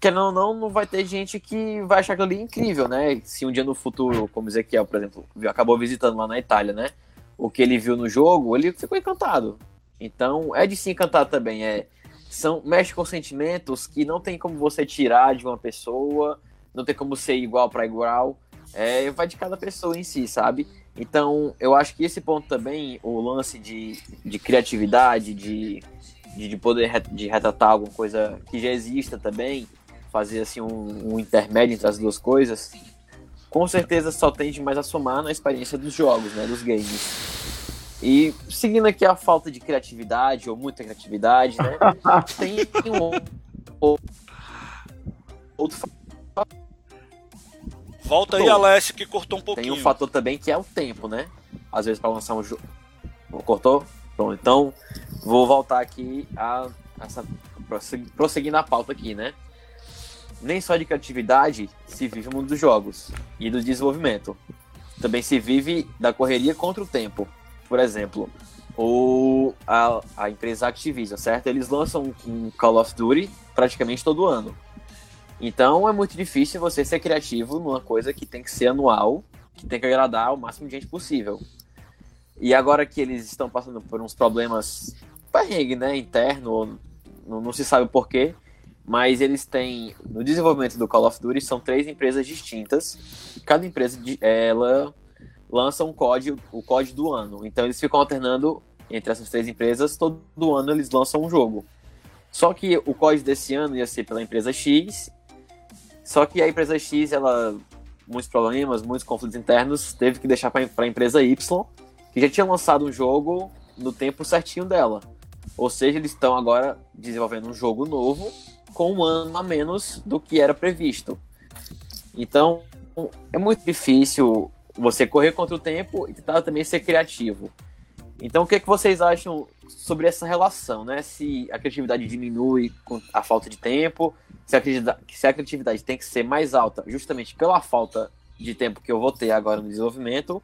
que não, não, não vai ter gente que vai achar aquilo ali incrível, né? Se um dia no futuro, como Ezequiel, por exemplo, acabou visitando lá na Itália, né? O que ele viu no jogo, ele ficou encantado. Então, é de se encantar também. É, são, mexe com sentimentos que não tem como você tirar de uma pessoa, não tem como ser igual para igual. É, vai de cada pessoa em si, sabe? Então, eu acho que esse ponto também, o lance de, de criatividade, de, de, de poder de retratar alguma coisa que já exista também, fazer assim um, um, intermédio entre as duas coisas, com certeza só tende mais a somar na experiência dos jogos, né, dos games. E seguindo aqui a falta de criatividade ou muita criatividade, né, tem um outro Volta aí, Alessio, que cortou um pouquinho. Tem um fator também que é o tempo, né? Às vezes para lançar um jogo. Cortou? Pronto, então vou voltar aqui a essa prosseguir na pauta aqui, né? Nem só de criatividade se vive o mundo dos jogos e do desenvolvimento. Também se vive da correria contra o tempo. Por exemplo, o, a, a empresa Activision, certo? Eles lançam um Call of Duty praticamente todo ano. Então é muito difícil você ser criativo numa coisa que tem que ser anual, que tem que agradar o máximo de gente possível. E agora que eles estão passando por uns problemas perrengue, né, interno, não, não se sabe porquê, mas eles têm no desenvolvimento do Call of Duty são três empresas distintas. Cada empresa ela lança um código, o código do ano. Então eles ficam alternando entre essas três empresas. Todo ano eles lançam um jogo. Só que o código desse ano ia ser pela empresa X. Só que a empresa X, ela muitos problemas, muitos conflitos internos, teve que deixar para a empresa Y, que já tinha lançado um jogo no tempo certinho dela. Ou seja, eles estão agora desenvolvendo um jogo novo com um ano a menos do que era previsto. Então, é muito difícil você correr contra o tempo e tentar também ser criativo. Então, o que, é que vocês acham sobre essa relação, né? Se a criatividade diminui com a falta de tempo, se a criatividade, tem que ser mais alta justamente pela falta de tempo que eu vou ter agora no desenvolvimento,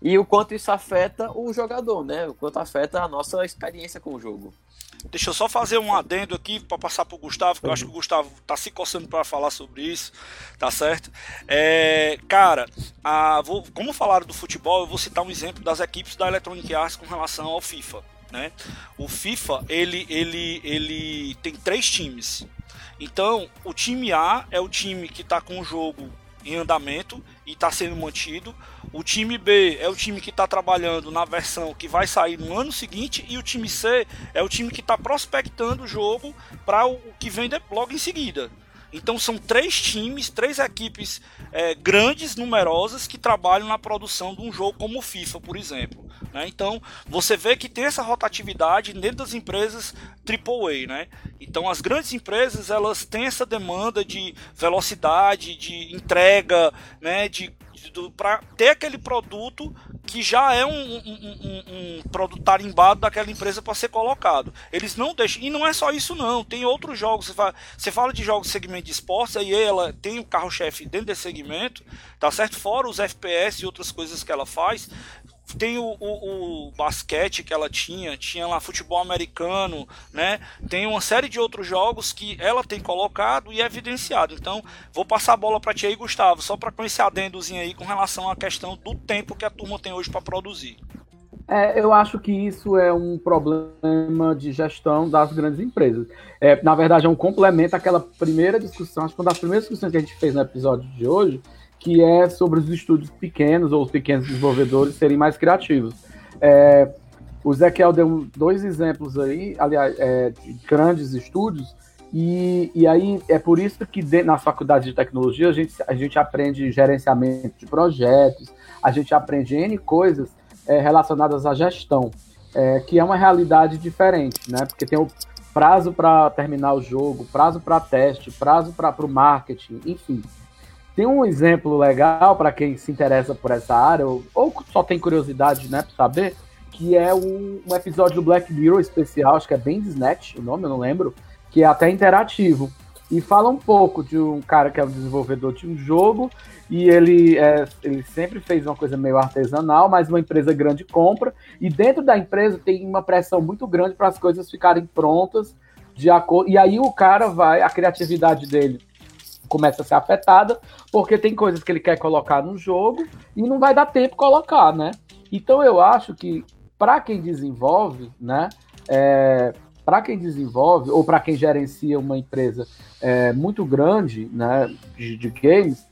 e o quanto isso afeta o jogador, né? O quanto afeta a nossa experiência com o jogo. Deixa eu só fazer um adendo aqui para passar para o Gustavo, que eu acho que o Gustavo tá se coçando para falar sobre isso, tá certo? É, cara, a, vou, como falaram do futebol, eu vou citar um exemplo das equipes da Electronic Arts com relação ao FIFA. Né? O FIFA ele, ele, ele tem três times. Então, o time A é o time que está com o jogo em andamento e está sendo mantido. O time B é o time que está trabalhando na versão que vai sair no ano seguinte e o time C é o time que está prospectando o jogo para o que vem logo em seguida. Então são três times, três equipes é, grandes, numerosas, que trabalham na produção de um jogo como o FIFA, por exemplo. Né? Então você vê que tem essa rotatividade dentro das empresas AAA. Né? Então as grandes empresas elas têm essa demanda de velocidade, de entrega, né? de para ter aquele produto que já é um, um, um, um produto tarimbado daquela empresa para ser colocado. Eles não deixam. E não é só isso, não. Tem outros jogos. Você fala, de jogos segmento de esportes, aí ela tem o carro-chefe dentro desse segmento, tá certo? Fora os FPS e outras coisas que ela faz tem o, o, o, basquete que ela tinha, tinha lá futebol americano, né? Tem uma série de outros jogos que ela tem colocado e evidenciado. Então, vou passar a bola para ti aí, Gustavo, só para conhecer a adendozinho aí com relação à questão do tempo que a turma tem hoje para produzir. É, eu acho que isso é um problema de gestão das grandes empresas. É, na verdade, é um complemento àquela primeira discussão, acho que uma das primeiras discussões que a gente fez no episódio de hoje, que é sobre os estúdios pequenos ou os pequenos desenvolvedores serem mais criativos. É, o Zequiel deu dois exemplos aí, aliás, é, de grandes estúdios, e, e aí é por isso que de, nas faculdades de tecnologia a gente, a gente aprende gerenciamento de projetos, a gente aprende N coisas é, relacionadas à gestão, é, que é uma realidade diferente, né? Porque tem o prazo para terminar o jogo, prazo para teste, prazo para o marketing, enfim. Tem um exemplo legal para quem se interessa por essa área, ou, ou só tem curiosidade, né, para saber, que é um, um, episódio do Black Mirror especial, acho que é bem Snatch, o nome, eu não lembro, que é até interativo. E fala um pouco de um cara que é o desenvolvedor de um jogo e ele, é, ele sempre fez uma coisa meio artesanal, mas uma empresa grande compra, e dentro da empresa tem uma pressão muito grande para as coisas ficarem prontas de acordo. E aí o cara vai, a criatividade dele começa a ser afetada, porque tem coisas que ele quer colocar no jogo e não vai dar tempo colocar, né? Então eu acho que para quem desenvolve, né? É, para quem desenvolve ou para quem gerencia uma empresa é, muito grande né, de, de games,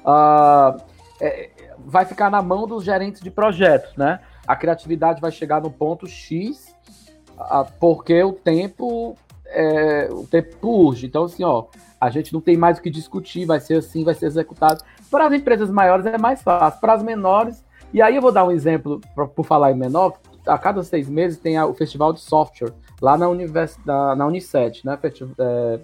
uh, é, vai ficar na mão dos gerentes de projetos, né? A criatividade vai chegar no ponto X, uh, porque o tempo é, o tempo urge. Então, assim, ó, a gente não tem mais o que discutir, vai ser assim, vai ser executado. Para as empresas maiores é mais fácil, para as menores. E aí eu vou dar um exemplo, pra, por falar em menor, a cada seis meses tem a, o festival de software lá na, univers, na, na Unicet, né? É,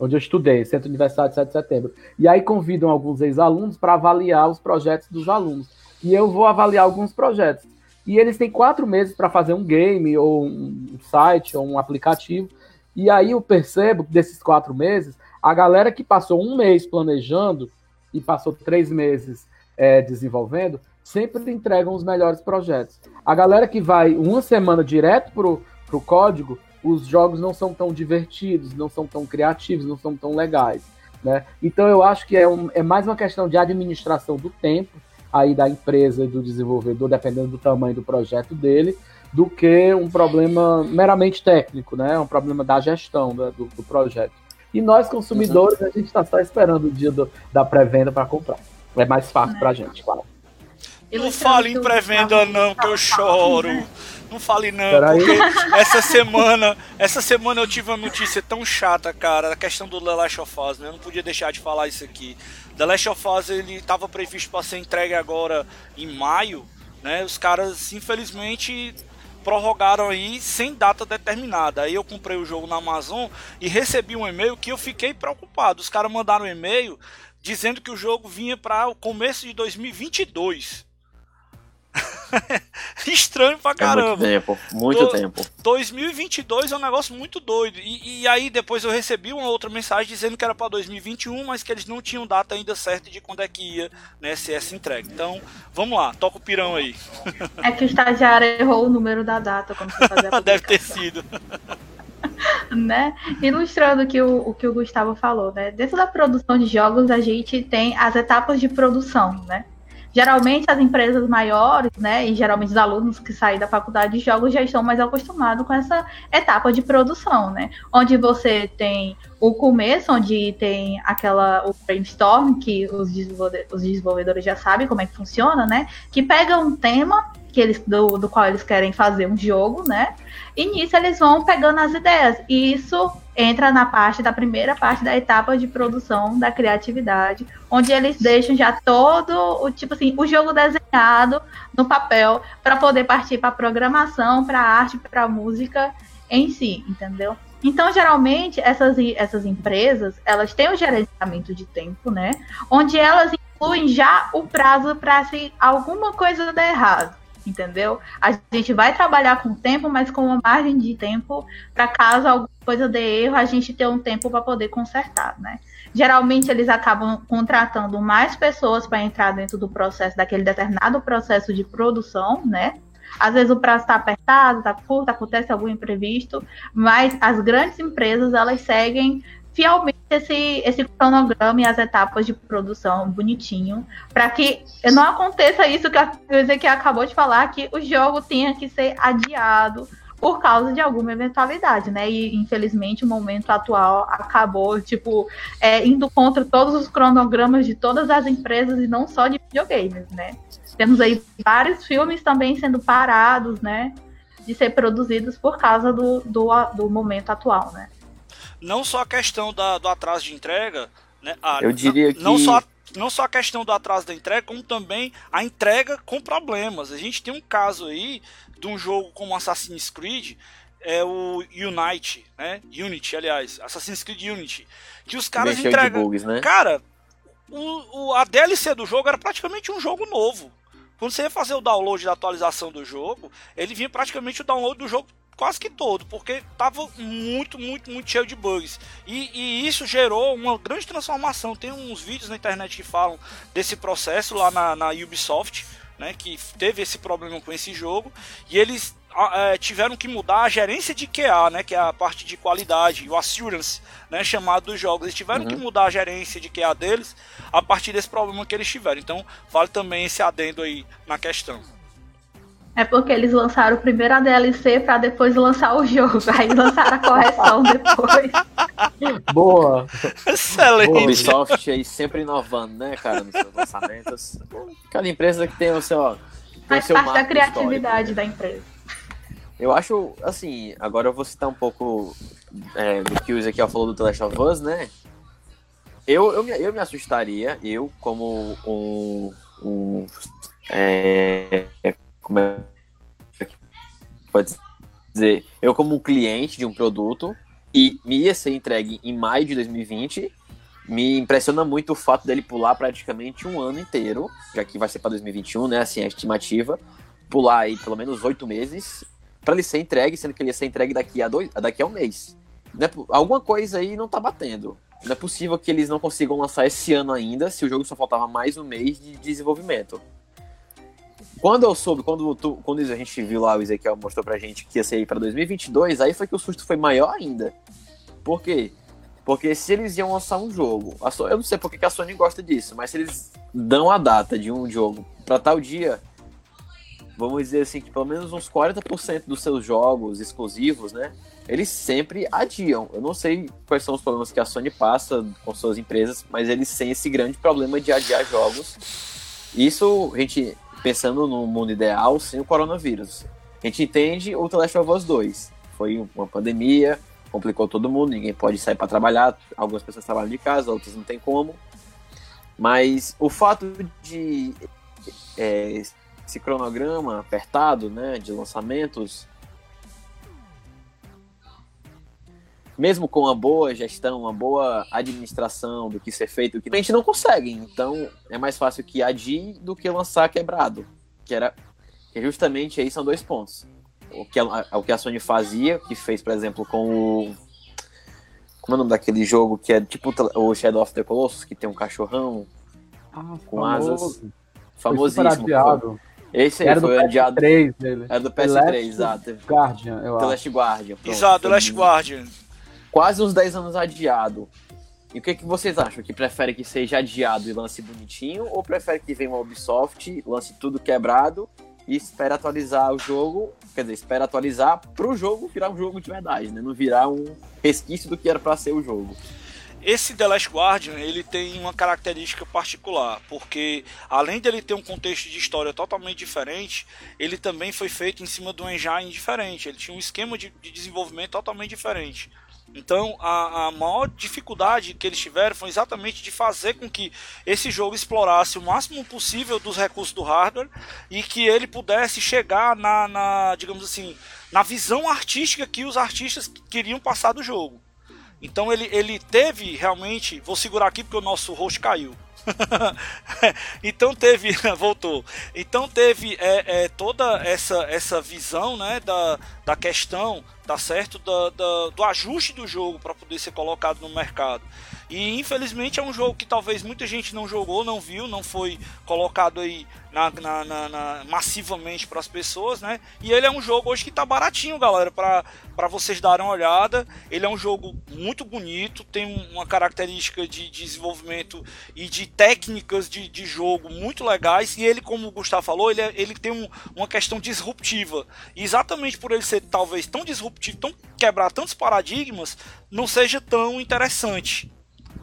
onde eu estudei, Centro Universitário de 7 de Setembro. E aí convidam alguns ex-alunos para avaliar os projetos dos alunos. E eu vou avaliar alguns projetos. E eles têm quatro meses para fazer um game, ou um site, ou um aplicativo. E aí eu percebo que desses quatro meses, a galera que passou um mês planejando e passou três meses é, desenvolvendo, sempre entregam os melhores projetos. A galera que vai uma semana direto pro, pro código, os jogos não são tão divertidos, não são tão criativos, não são tão legais. Né? Então eu acho que é, um, é mais uma questão de administração do tempo aí da empresa e do desenvolvedor, dependendo do tamanho do projeto dele, do que um problema meramente técnico, né? Um problema da gestão do, do projeto. E nós, consumidores, a gente está só esperando o dia do, da pré-venda para comprar. É mais fácil para a gente, claro. Não fale em pré-venda não, que eu choro. Não fale não, porque essa semana, essa semana eu tive uma notícia tão chata, cara, a questão do The Last of Us, né? Eu não podia deixar de falar isso aqui. The Last of Us ele estava previsto para ser entregue agora em maio, né? Os caras infelizmente prorrogaram aí sem data determinada. Aí eu comprei o jogo na Amazon e recebi um e-mail que eu fiquei preocupado. Os caras mandaram um e-mail dizendo que o jogo vinha para o começo de 2022. Estranho pra caramba. É muito tempo, muito Do, tempo. 2022 é um negócio muito doido. E, e, aí depois eu recebi uma outra mensagem dizendo que era para 2021, mas que eles não tinham data ainda certa de quando é que ia né, ser essa entrega. Então, vamos lá, toca o pirão aí. É que o estagiário errou o número da data quando você a Deve ter sido. né? Ilustrando que o, o que o Gustavo falou, né? Dentro da produção de jogos, a gente tem as etapas de produção, né? Geralmente as empresas maiores, né, e geralmente os alunos que saem da faculdade de jogos já estão mais acostumados com essa etapa de produção, né? Onde você tem o começo, onde tem aquela o brainstorm que os desenvolvedores, já sabem como é que funciona, né? Que pega um tema que eles do, do qual eles querem fazer um jogo, né? E nisso eles vão pegando as ideias. E isso entra na parte da primeira parte da etapa de produção da criatividade, onde eles deixam já todo o tipo assim, o jogo desenhado no papel para poder partir para programação, para arte, para música em si, entendeu? Então, geralmente, essas, essas empresas, elas têm um gerenciamento de tempo, né? Onde elas incluem já o prazo para se alguma coisa der errado entendeu? A gente vai trabalhar com tempo, mas com uma margem de tempo para caso alguma coisa dê erro, a gente ter um tempo para poder consertar, né? Geralmente eles acabam contratando mais pessoas para entrar dentro do processo, daquele determinado processo de produção, né? Às vezes o prazo está apertado, está curto, acontece algum imprevisto, mas as grandes empresas elas seguem fielmente esse, esse cronograma e as etapas de produção bonitinho, para que não aconteça isso que a que acabou de falar, que o jogo tenha que ser adiado por causa de alguma eventualidade, né? E infelizmente o momento atual acabou, tipo, é, indo contra todos os cronogramas de todas as empresas e não só de videogames, né? Temos aí vários filmes também sendo parados, né? De ser produzidos por causa do, do, do momento atual, né? Não só a questão da, do atraso de entrega, né? A, eu diria que. Não só, não só a questão do atraso da entrega, como também a entrega com problemas. A gente tem um caso aí de um jogo como Assassin's Creed, é o Unite, né? Unity, aliás, Assassin's Creed Unity, que os caras entregam. Bugs, né? Cara, o, o, a DLC do jogo era praticamente um jogo novo. Quando você ia fazer o download da atualização do jogo, ele vinha praticamente o download do jogo quase que todo, porque estava muito, muito, muito cheio de bugs. E, e, isso gerou uma grande transformação. Tem uns vídeos na internet que falam desse processo lá na, na Ubisoft, né, que teve esse problema com esse jogo, e eles é, tiveram que mudar a gerência de QA, né, que é a parte de qualidade, o assurance, né, chamado dos jogos. Eles tiveram uhum. que mudar a gerência de QA deles a partir desse problema que eles tiveram. Então, vale também esse adendo aí na questão. É porque eles lançaram o primeiro a DLC para depois lançar o jogo. Aí lançaram a correção depois. Boa! Excelente! O Ubisoft aí sempre inovando, né, cara, nos seus lançamentos. Cada empresa que tem o seu. Faz parte da criatividade da empresa. Eu acho, assim, agora eu vou citar um pouco é, do que o Ezequiel falou do The Last of Us, né? Eu, eu, me, eu me assustaria, eu como um, um é, como é que pode dizer, eu como cliente de um produto e me ia ser entregue em maio de 2020, me impressiona muito o fato dele pular praticamente um ano inteiro, já que vai ser para 2021, né, assim, a estimativa, pular aí pelo menos oito meses para ele ser entregue, sendo que ele ia ser entregue daqui a, dois, daqui a um mês. É, alguma coisa aí não tá batendo. Não é possível que eles não consigam lançar esse ano ainda, se o jogo só faltava mais um mês de desenvolvimento. Quando eu soube, quando, tu, quando a gente viu lá, o Ezequiel mostrou pra gente que ia ser para 2022, aí foi que o susto foi maior ainda. Por quê? Porque se eles iam lançar um jogo, eu não sei porque que a Sony gosta disso, mas se eles dão a data de um jogo para tal dia, vamos dizer assim, que pelo menos uns 40% dos seus jogos exclusivos, né? Eles sempre adiam. Eu não sei quais são os problemas que a Sony passa com suas empresas, mas eles têm esse grande problema de adiar jogos. Isso, gente, pensando no mundo ideal, sem o coronavírus. A gente entende o The Last of Us 2. Foi uma pandemia, complicou todo mundo, ninguém pode sair para trabalhar, algumas pessoas trabalham de casa, outras não tem como. Mas o fato de é, esse cronograma apertado, né, de lançamentos, mesmo com uma boa gestão, uma boa administração do que ser feito, que a gente não consegue. Então, é mais fácil que adie do que lançar quebrado, que era que justamente aí são dois pontos. O que a, o que a Sony fazia, que fez, por exemplo, com o como é o nome daquele jogo que é tipo o Shadow of the Colossus, que tem um cachorrão ah, com famoso. asas. Famosíssimo. Esse aí era foi do adiado. PS3 dele. Era do PS3, exato. Guardian, eu The acho. Last Guardian. Pronto. Exato, The Last Guardian. Quase uns 10 anos adiado. E o que, que vocês acham? Que prefere que seja adiado e lance bonitinho? Ou prefere que venha uma Ubisoft, lance tudo quebrado e espera atualizar o jogo? Quer dizer, espera atualizar pro jogo virar um jogo de verdade, né? Não virar um resquício do que era para ser o jogo. Esse The Last Guardian ele tem uma característica particular, porque além dele ter um contexto de história totalmente diferente, ele também foi feito em cima de um engine diferente. Ele tinha um esquema de, de desenvolvimento totalmente diferente. Então, a, a, maior dificuldade que eles tiveram foi exatamente de fazer com que esse jogo explorasse o máximo possível dos recursos do hardware e que ele pudesse chegar na, na digamos assim, na visão artística que os artistas queriam passar do jogo. Então ele, ele teve realmente. Vou segurar aqui porque o nosso host caiu. então teve. voltou. Então teve é, é, toda essa, essa visão né, da, da questão, tá certo? Da, da do ajuste do jogo para poder ser colocado no mercado. E infelizmente é um jogo que talvez muita gente não jogou, não viu, não foi colocado aí na, na, na, na massivamente para as pessoas, né? E ele é um jogo hoje que tá baratinho, galera, para vocês darem uma olhada. Ele é um jogo muito bonito, tem uma característica de, de desenvolvimento e de técnicas de, de jogo muito legais. E ele, como o Gustavo falou, ele, é, ele tem um, uma questão disruptiva. E exatamente por ele ser talvez tão disruptivo, tão quebrar tantos paradigmas, não seja tão interessante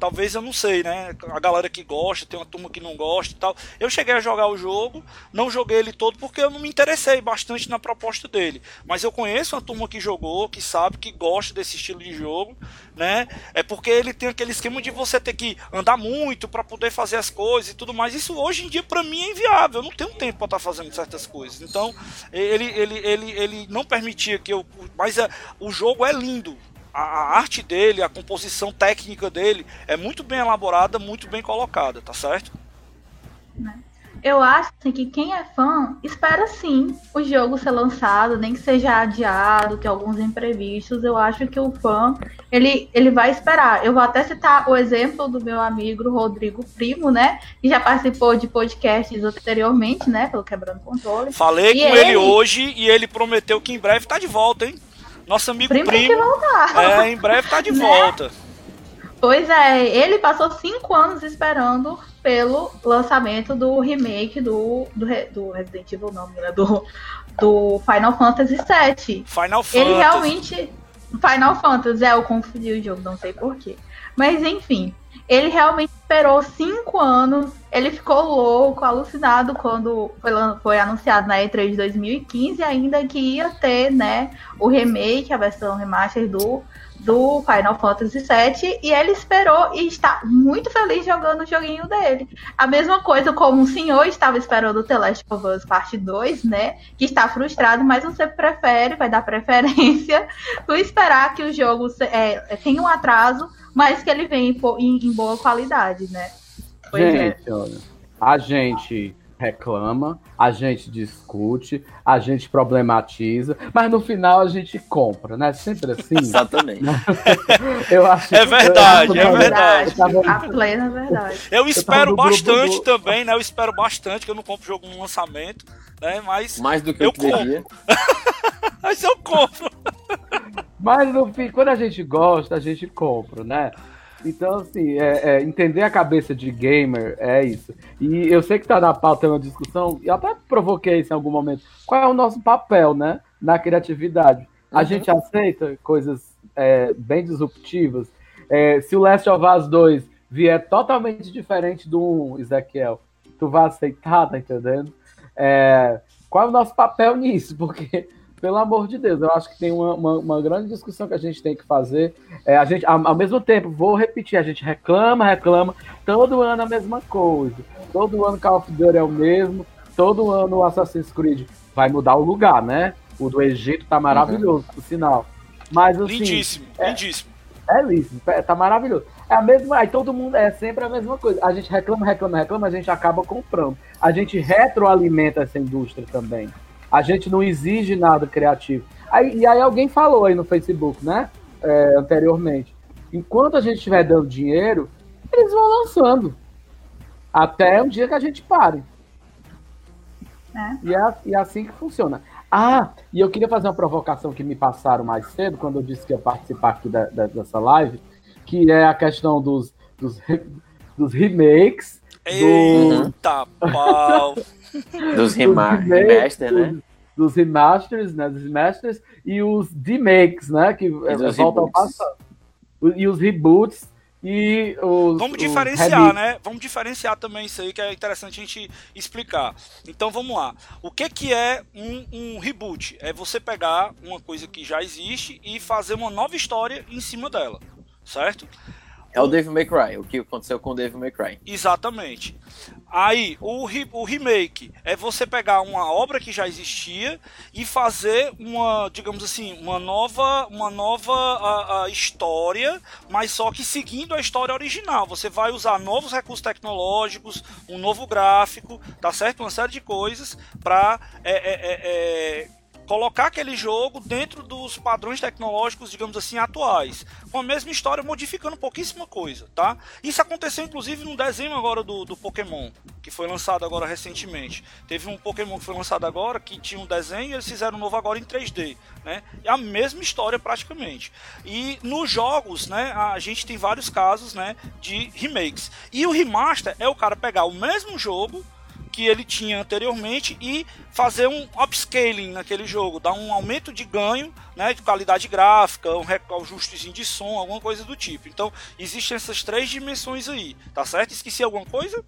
talvez eu não sei, né? A galera que gosta, tem uma turma que não gosta e tal. Eu cheguei a jogar o jogo, não joguei ele todo porque eu não me interessei bastante na proposta dele. Mas eu conheço uma turma que jogou, que sabe, que gosta desse estilo de jogo, né? É porque ele tem aquele esquema de você ter que andar muito para poder fazer as coisas e tudo mais. Isso hoje em dia para mim é inviável. Eu não tenho tempo para estar tá fazendo certas coisas. Então, ele, ele, ele, ele não permitia que eu. Mas é, o jogo é lindo a, arte dele, a composição técnica dele é muito bem elaborada, muito bem colocada, tá certo? Né? eu acho assim, que quem é fã espera sim o jogo ser lançado, nem que seja adiado, que alguns imprevistos. Eu acho que o fã ele, ele vai esperar. Eu vou até citar o exemplo do meu amigo Rodrigo Primo, né? Que já participou de podcasts anteriormente, né? Pelo Quebrando Controle. Falei e com ele... ele... hoje e ele prometeu que em breve tá de volta, hein? Nosso amigo Primo. Primo é, em breve tá de né? volta. Pois é, ele passou cinco anos esperando pelo lançamento do remake do, do, do Resident Evil, não, né? Do, do Final Fantasy VII. Final Fantasy. Ele realmente. Final Fantasy, é, eu confundi o jogo, não sei porquê. Mas enfim, ele realmente esperou cinco anos. Ele ficou louco, alucinado quando foi, foi anunciado na E3 de 2015, ainda que ia ter, né, o remake, a versão remaster do do Final Fantasy VII e ele esperou e está muito feliz jogando o joguinho dele. A mesma coisa como o senhor estava esperando o The Last of Us Parte 2, né? Que está frustrado, mas você prefere, vai dar preferência por esperar que o jogo é, tenha um atraso, mas que ele venha em, em boa qualidade, né? Pois é. gente, é. olha, a gente reclama, a gente discute, a gente problematiza, mas no final a gente compra, né? Sempre assim. Exatamente. eu acho, é verdade, eu, é verdade. a plena verdade. Eu espero eu bastante também, né? Eu espero bastante que eu não compro jogo no lançamento, né? Mas mais do que eu compro. mas eu compro. Mas no fim, quando a gente gosta, a gente compra, né? Então, assim, é, é, entender a cabeça de gamer é isso. E eu sei que tá na pauta uma discussão, e até provoquei isso em algum momento. Qual é o nosso papel, né? Na criatividade. A uhum. gente aceita coisas é, bem disruptivas. É, se o Last of Us 2 vier totalmente diferente do 1, Ezequiel, tu vai aceitar, tá entendendo? É, qual é o nosso papel nisso? Porque pelo amor de Deus, eu acho que tem uma, uma, uma grande discussão que a gente tem que fazer. É, a gente, ao, ao, mesmo tempo, vou repetir, a gente reclama, reclama, todo ano a mesma coisa. Todo ano Call of Duty é o mesmo, todo ano o Assassin's Creed vai mudar o lugar, né? O do Egito tá maravilhoso, uhum. por sinal. Mas assim, lindíssimo, é, lindíssimo. É lindíssimo, tá maravilhoso. É a mesma, aí todo mundo é sempre a mesma coisa. A gente reclama, reclama, reclama, a gente acaba comprando. A gente retroalimenta essa indústria também. A gente não exige nada criativo. Aí, e aí alguém falou aí no Facebook, né? É, anteriormente. Enquanto a gente estiver dando dinheiro, eles vão lançando. Até um dia que a gente pare. É. E, é, e é assim que funciona. Ah, e eu queria fazer uma provocação que me passaram mais cedo, quando eu disse que ia participar aqui da, da, dessa live, que é a questão dos, dos, dos remakes. Eita, do... pau! Dos remaster, né? Dos remasters, né? Dos remasters e os remakes, né? Que voltam ao passado. E os reboots e os. Vamos diferenciar, né? Vamos diferenciar também isso aí, que é interessante a gente explicar. Então vamos lá. O que, que é um, um reboot? É você pegar uma coisa que já existe e fazer uma nova história em cima dela, certo? É o Devil May Cry, o que aconteceu com o Devil May Cry. Exatamente. Aí, o, re, o remake é você pegar uma obra que já existia e fazer uma, digamos assim, uma nova, uma nova a, a história, mas só que seguindo a história original. Você vai usar novos recursos tecnológicos, um novo gráfico, tá certo? Uma série de coisas para é, é, é, é colocar aquele jogo dentro dos padrões tecnológicos, digamos assim, atuais. Com a mesma história, modificando pouquíssima coisa, tá? Isso aconteceu, inclusive, no desenho agora do, do Pokémon, que foi lançado agora recentemente. Teve um Pokémon que foi lançado agora, que tinha um desenho, e eles fizeram um novo agora em 3D, né? É a mesma história, praticamente. E nos jogos, né, a gente tem vários casos, né, de remakes. E o remaster é o cara pegar o mesmo jogo, que ele tinha anteriormente e fazer um upscaling naquele jogo, dar um aumento de ganho, né, de qualidade gráfica, um ajustezinho de som, alguma coisa do tipo. Então, existem essas três dimensões aí, tá certo? Esqueci alguma coisa?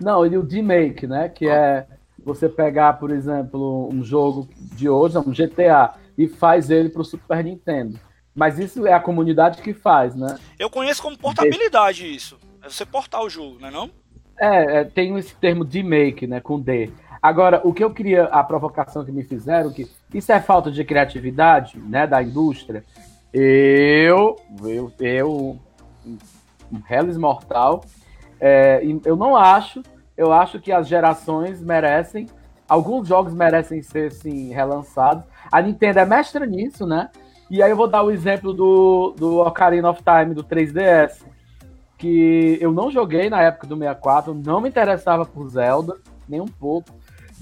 Não, e o remake, né, que ah. é você pegar, por exemplo, um jogo de hoje, um GTA, e faz ele para o Super Nintendo. Mas isso é a comunidade que faz, né? Eu conheço como portabilidade isso. É você portar o jogo, não é não? É, é, tem esse termo de make, né, com D. Agora, o que eu queria, a provocação que me fizeram, que Isso é falta de criatividade, né, da indústria? Eu, eu, eu, um Hellis Mortal, é, eu não acho, eu acho que as gerações merecem, alguns jogos merecem ser, sim, relançados. A Nintendo é mestra nisso, né? E aí eu vou dar o exemplo do, do Ocarina of Time, do 3DS, que eu não joguei na época do 64, não me interessava por Zelda, nem um pouco.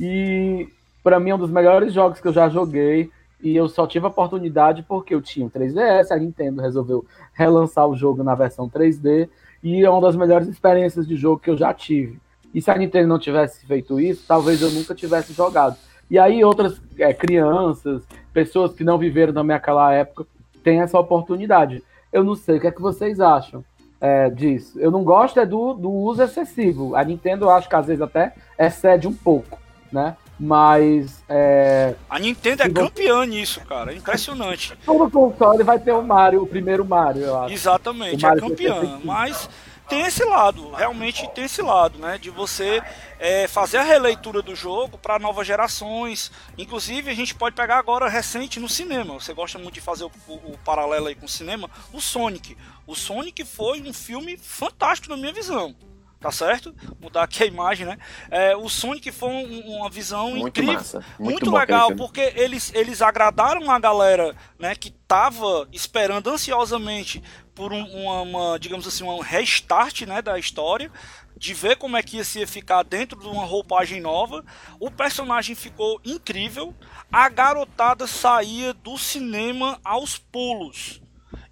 E para mim é um dos melhores jogos que eu já joguei. E eu só tive a oportunidade porque eu tinha um 3DS, a Nintendo resolveu relançar o jogo na versão 3D. E é uma das melhores experiências de jogo que eu já tive. E se a Nintendo não tivesse feito isso, talvez eu nunca tivesse jogado. E aí outras é, crianças, pessoas que não viveram também aquela época, têm essa oportunidade. Eu não sei, o que é que vocês acham é, disso? Eu não gosto é do, do uso excessivo. A Nintendo eu acho que às vezes até excede um pouco, né? Mas. É... A Nintendo é campeã nisso, cara. É impressionante. Todo console vai ter o Mario, o primeiro Mario, eu acho. Exatamente, é campeã. Mas tem esse lado, realmente tem esse lado, né? De você é, fazer a releitura do jogo para novas gerações. Inclusive, a gente pode pegar agora recente no cinema. Você gosta muito de fazer o, o, o paralelo aí com o cinema? O Sonic. O Sonic foi um filme fantástico na minha visão tá certo? Mudar aqui a imagem, né? É, o Sonic foi um, uma visão muito incrível, massa, muito, muito legal, porque eles, eles agradaram a galera, né, que tava esperando ansiosamente por um, uma, uma, digamos assim, um restart, né, da história, de ver como é que ia se ficar dentro de uma roupagem nova. O personagem ficou incrível. A garotada saía do cinema aos pulos.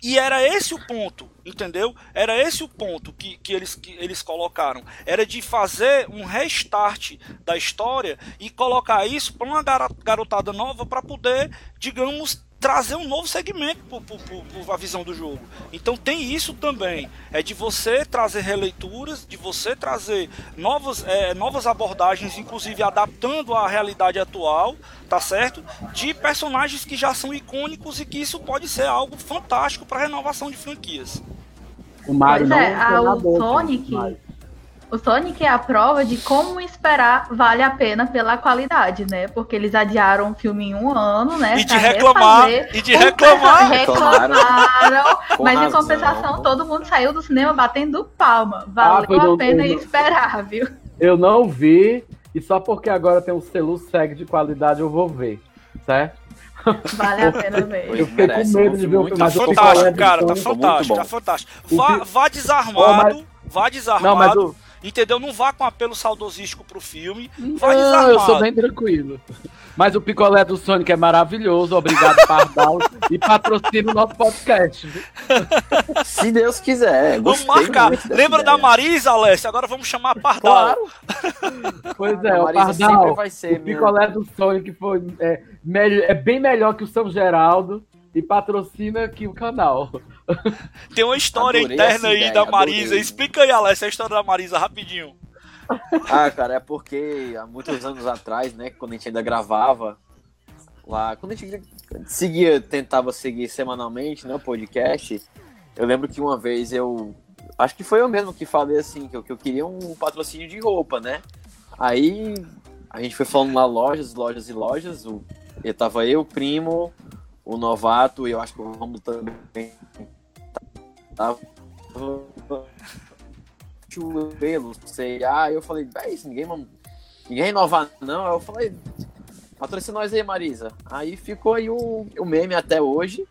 E era esse o ponto, entendeu? Era esse o ponto que, que, eles, que eles colocaram. Era de fazer um restart da história e colocar isso para uma garotada nova para poder, digamos, trazer um novo segmento para a visão do jogo. Então tem isso também, é de você trazer releituras, de você trazer novas, é, novas abordagens, inclusive adaptando à realidade atual, tá certo? De personagens que já são icônicos e que isso pode ser algo fantástico para renovação de franquias. O Mario pois é, a, o Sonic, o Sonic é a prova de como esperar vale a pena pela qualidade, né? Porque eles adiaram o filme em um ano, né? E de reclamar, e de reclamar. Reclamaram, mas em compensação todo mundo saiu do cinema batendo palma. Valeu ah, a pena esperar, viu? Eu não vi, e só porque agora tem um selo SEG de qualidade eu vou ver, certo? Vale a pena ver. Eu fiquei com medo de ver o filme. Tá fantástico, cara, tá fantástico, tá fantástico. Vá, vá desarmado, vá desarmado. Não, Entendeu? Não vá com apelo saudosístico pro filme. Vai não, desarmado. eu sou bem tranquilo. Mas o picolé do Sonic é maravilhoso. Obrigado, Pardal. e patrocina o nosso podcast. Se Deus quiser. Vamos marcar. Lembra da Marisa, Alessia? Agora vamos chamar a Pardal. Claro. Pois é, o Pardal. Vai ser, o picolé do Sonic foi, é, é bem melhor que o São Geraldo e patrocina aqui o canal. Tem uma história adorei interna aí ideia, da Marisa. Adorei. Explica aí, Alex, a história da Marisa rapidinho. Ah, cara, é porque há muitos anos atrás, né, quando a gente ainda gravava lá, quando a gente seguia, tentava seguir semanalmente, né, o podcast, eu lembro que uma vez eu, acho que foi eu mesmo que falei assim, que eu, que eu queria um patrocínio de roupa, né? Aí a gente foi falando lá lojas, lojas e lojas, o, eu tava eu, o primo, o novato, e eu acho que o Romulo também tava chuveiro, sei. Ah, eu falei, isso, ninguém, ninguém renovar, não. Eu falei, patrocina nós aí, Marisa. Aí ficou aí o, o meme até hoje.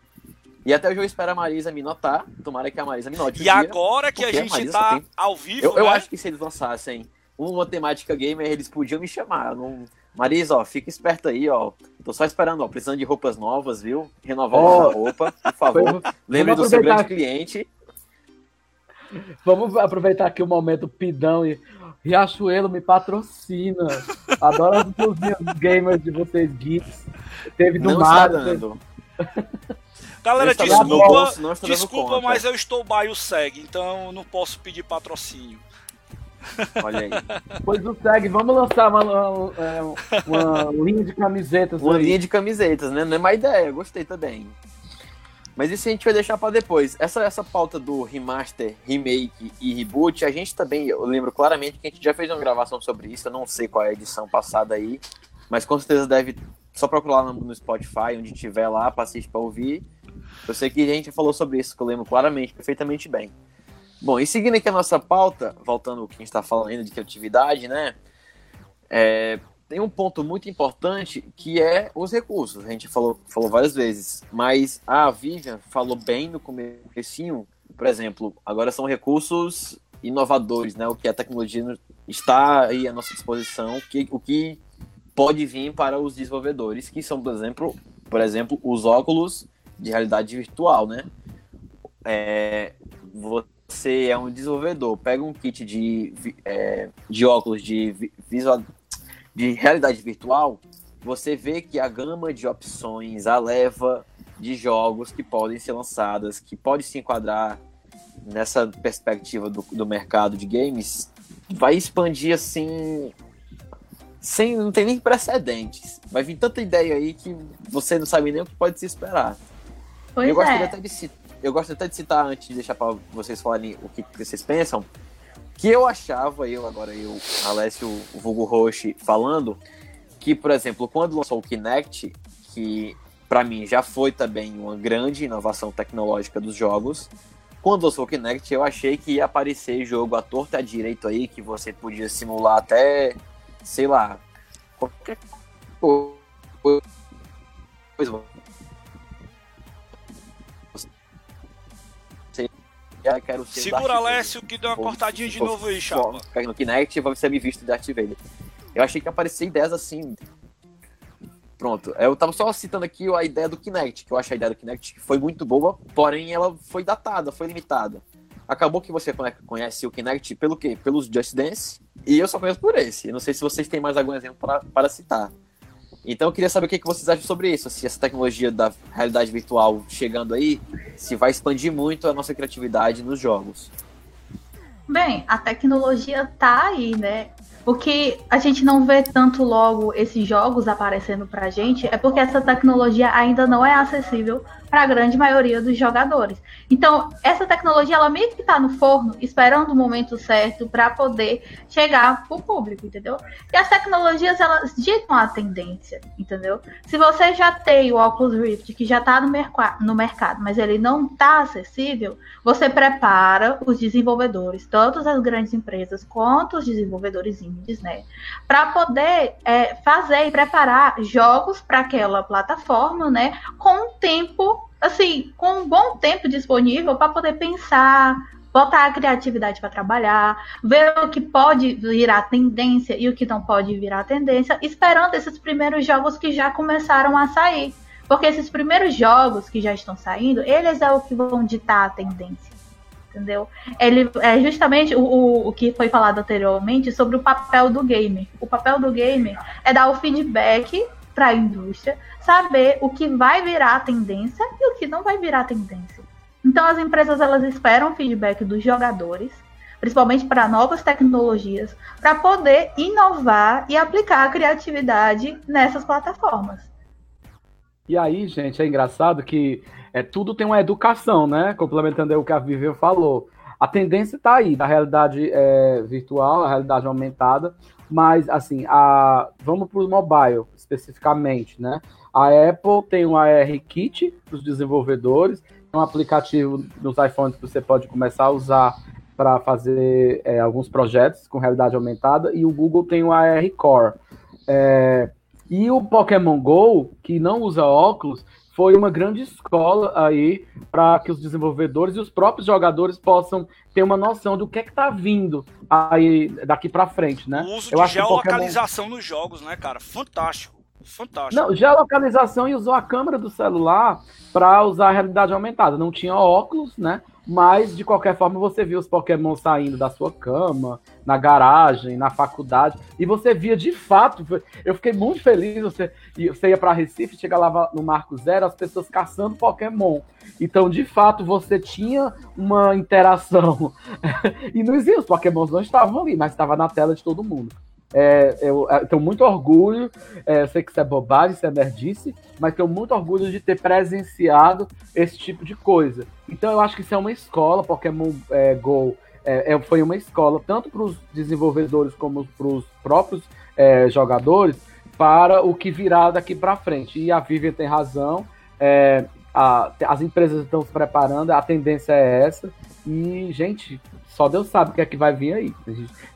E até hoje eu espero a Marisa me notar. Tomara que a Marisa me note. E dia, agora que a gente a tá tem... ao vivo. Eu, né? eu acho que se eles lançassem uma temática gamer, eles podiam me chamar. Não, Marisa, ó, fica esperto aí, ó. Tô só esperando, ó, precisando de roupas novas, viu? Renovar oh, a roupa, por favor. Lembre do seu grande cliente. Vamos aproveitar aqui o momento pidão e Riachuelo me patrocina. Adoro as blusinhas gamers de vocês, geeks. Teve do Mario. Galera, desculpa, bolso, desculpa, mas eu estou baio segue, então não posso pedir patrocínio. Olha aí. Pois o segue, vamos lançar uma, uma, é, uma linha de camisetas. Uma aí. linha de camisetas, né? Não é má ideia, gostei também. Mas isso a gente vai deixar para depois. Essa, essa pauta do remaster, remake e reboot, a gente também, eu lembro claramente que a gente já fez uma gravação sobre isso, eu não sei qual é a edição passada aí, mas com certeza deve só procurar no, no Spotify, onde tiver lá, para assistir para ouvir. Eu sei que a gente falou sobre isso, que eu lembro claramente, perfeitamente bem. Bom, e seguindo aqui a nossa pauta, voltando ao que a gente está falando de criatividade, né? É, tem um ponto muito importante que é os recursos. A gente falou, falou várias vezes, mas a Vivian falou bem no comecinho, por exemplo, agora são recursos inovadores, né? O que a tecnologia está aí à nossa disposição, o que, o que pode vir para os desenvolvedores, que são, por exemplo, por exemplo, os óculos de realidade virtual, né? É, você é um desenvolvedor, pega um kit de, é, de óculos de visual, de realidade virtual, você vê que a gama de opções, a leva de jogos que podem ser lançadas, que pode se enquadrar nessa perspectiva do, do mercado de games, vai expandir assim sem não tem nem precedentes. Vai vir tanta ideia aí que você não sabe nem o que pode se esperar. Pois eu, gostaria é. até de, eu gosto até de citar, antes de deixar para vocês falarem o que, que vocês pensam, que eu achava, eu agora, eu, Alessio, Vulgo Roche, falando, que, por exemplo, quando lançou o Kinect, que para mim já foi também uma grande inovação tecnológica dos jogos, quando lançou o Kinect, eu achei que ia aparecer jogo à torta à direito aí, que você podia simular até, sei lá, qualquer coisa. Já quero ser Segura. Alessio, que deu uma cortadinha de novo aí, chapa. no Kinect vai ser me visto de Darth Vader. Eu achei que ia aparecer ideias assim. Pronto, eu tava só citando aqui a ideia do Kinect, que eu acho a ideia do Kinect que foi muito boa, porém ela foi datada, foi limitada. Acabou que você conhe- conhece o Kinect pelo quê? Pelos Just Dance, e eu só conheço por esse. Eu não sei se vocês têm mais algum exemplo para citar. Então eu queria saber o que, que vocês acham sobre isso, se essa tecnologia da realidade virtual chegando aí, se vai expandir muito a nossa criatividade nos jogos. Bem, a tecnologia tá aí, né? O que a gente não vê tanto logo esses jogos aparecendo pra gente é porque essa tecnologia ainda não é acessível para a grande maioria dos jogadores. Então, essa tecnologia ela meio que tá no forno, esperando o momento certo para poder chegar pro público, entendeu? E as tecnologias elas ditam a tendência, entendeu? Se você já tem o Oculus Rift que já tá no, merca no mercado, mas ele não tá acessível, você prepara os desenvolvedores, tanto as grandes empresas quanto os desenvolvedores indies, né, para poder é, fazer e preparar jogos para aquela plataforma, né, com um tempo, assim, com um bom tempo disponível para poder pensar, botar a criatividade para trabalhar, ver o que pode virar tendência e o que não pode virar tendência, esperando esses primeiros jogos que já começaram a sair. Porque esses primeiros jogos que já estão saindo, eles é o que vão ditar a tendência. Entendeu? Ele é justamente o, o, o que foi falado anteriormente sobre o papel do gamer. O papel do gamer é dar o feedback para a indústria, saber o que vai virar tendência e o que não vai virar tendência. Então as empresas elas esperam feedback dos jogadores, principalmente para novas tecnologias, para poder inovar e aplicar a criatividade nessas plataformas. E aí, gente, é engraçado que é, tudo tem uma educação, né? Complementando o que a Vivian falou. A tendência está aí, da realidade é, virtual, a realidade aumentada, mas, assim, a, vamos para o mobile, especificamente, né? A Apple tem um AR Kit para os desenvolvedores, um aplicativo nos iPhones que você pode começar a usar para fazer é, alguns projetos com realidade aumentada, e o Google tem o AR Core. É, e o Pokémon Go, que não usa óculos, foi uma grande escola aí para que os desenvolvedores e os próprios jogadores possam ter uma noção do que é que tá vindo aí daqui para frente, né? O uso Eu de acho que o Pokémon- geolocalização nos jogos, né, cara? Fantástico. Fantástico. Não, geolocalização e usou a câmera do celular para usar a realidade aumentada. Não tinha óculos, né? Mas de qualquer forma você via os Pokémon saindo da sua cama, na garagem, na faculdade, e você via de fato. Eu fiquei muito feliz. Você, você ia para Recife, chega lá no Marco Zero, as pessoas caçando Pokémon. Então, de fato, você tinha uma interação. e não existia, os Pokémons não estavam ali, mas estava na tela de todo mundo. É, eu, eu tenho muito orgulho, é, eu sei que isso é bobagem, isso é nerdice, mas tenho muito orgulho de ter presenciado esse tipo de coisa. Então eu acho que isso é uma escola, Pokémon é, Go é, é, foi uma escola, tanto para os desenvolvedores como para os próprios é, jogadores, para o que virá daqui para frente. E a Vivian tem razão. É, a, as empresas estão se preparando, a tendência é essa. E, gente, só Deus sabe o que é que vai vir aí.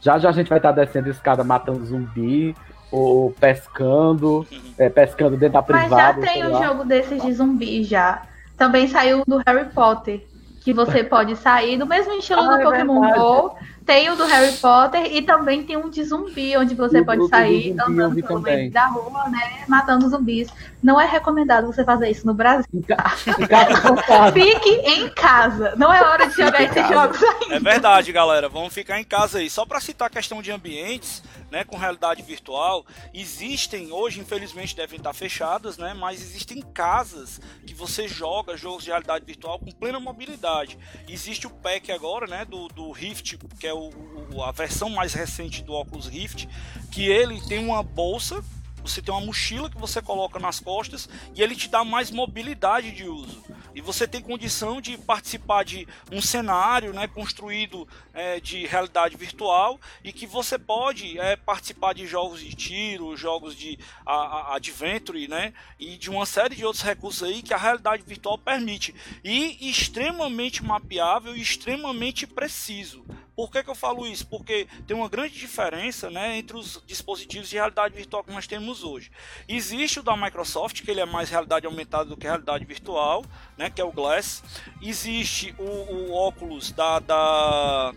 Já já a gente vai estar descendo escada matando zumbi, ou pescando, é, pescando dentro da privada. Mas já tem um jogo desses de zumbi já. Também saiu do Harry Potter, que você pode sair do mesmo estilo ah, do é Pokémon verdade. GO, tem o do Harry Potter e também tem um de zumbi, onde você pode sair andando pelo meio da rua, né? Matando zumbis. Não é recomendado você fazer isso no Brasil. Fique em casa. Não é hora de jogar esses jogos ainda. É verdade, galera. Vamos ficar em casa aí. Só para citar a questão de ambientes, né, com realidade virtual, existem, hoje infelizmente devem estar fechadas, né, mas existem casas que você joga jogos de realidade virtual com plena mobilidade. Existe o pack agora, né, do, do Rift, que é o, o, a versão mais recente do Oculus Rift, que ele tem uma bolsa você tem uma mochila que você coloca nas costas e ele te dá mais mobilidade de uso. E você tem condição de participar de um cenário né, construído é, de realidade virtual e que você pode é, participar de jogos de tiro, jogos de a, a, adventure, né? E de uma série de outros recursos aí que a realidade virtual permite. E extremamente mapeável e extremamente preciso. Por que, que eu falo isso? Porque tem uma grande diferença né, entre os dispositivos de realidade virtual que nós temos hoje. Existe o da Microsoft, que ele é mais realidade aumentada do que realidade virtual, né, que é o Glass. Existe o, o óculos da, da,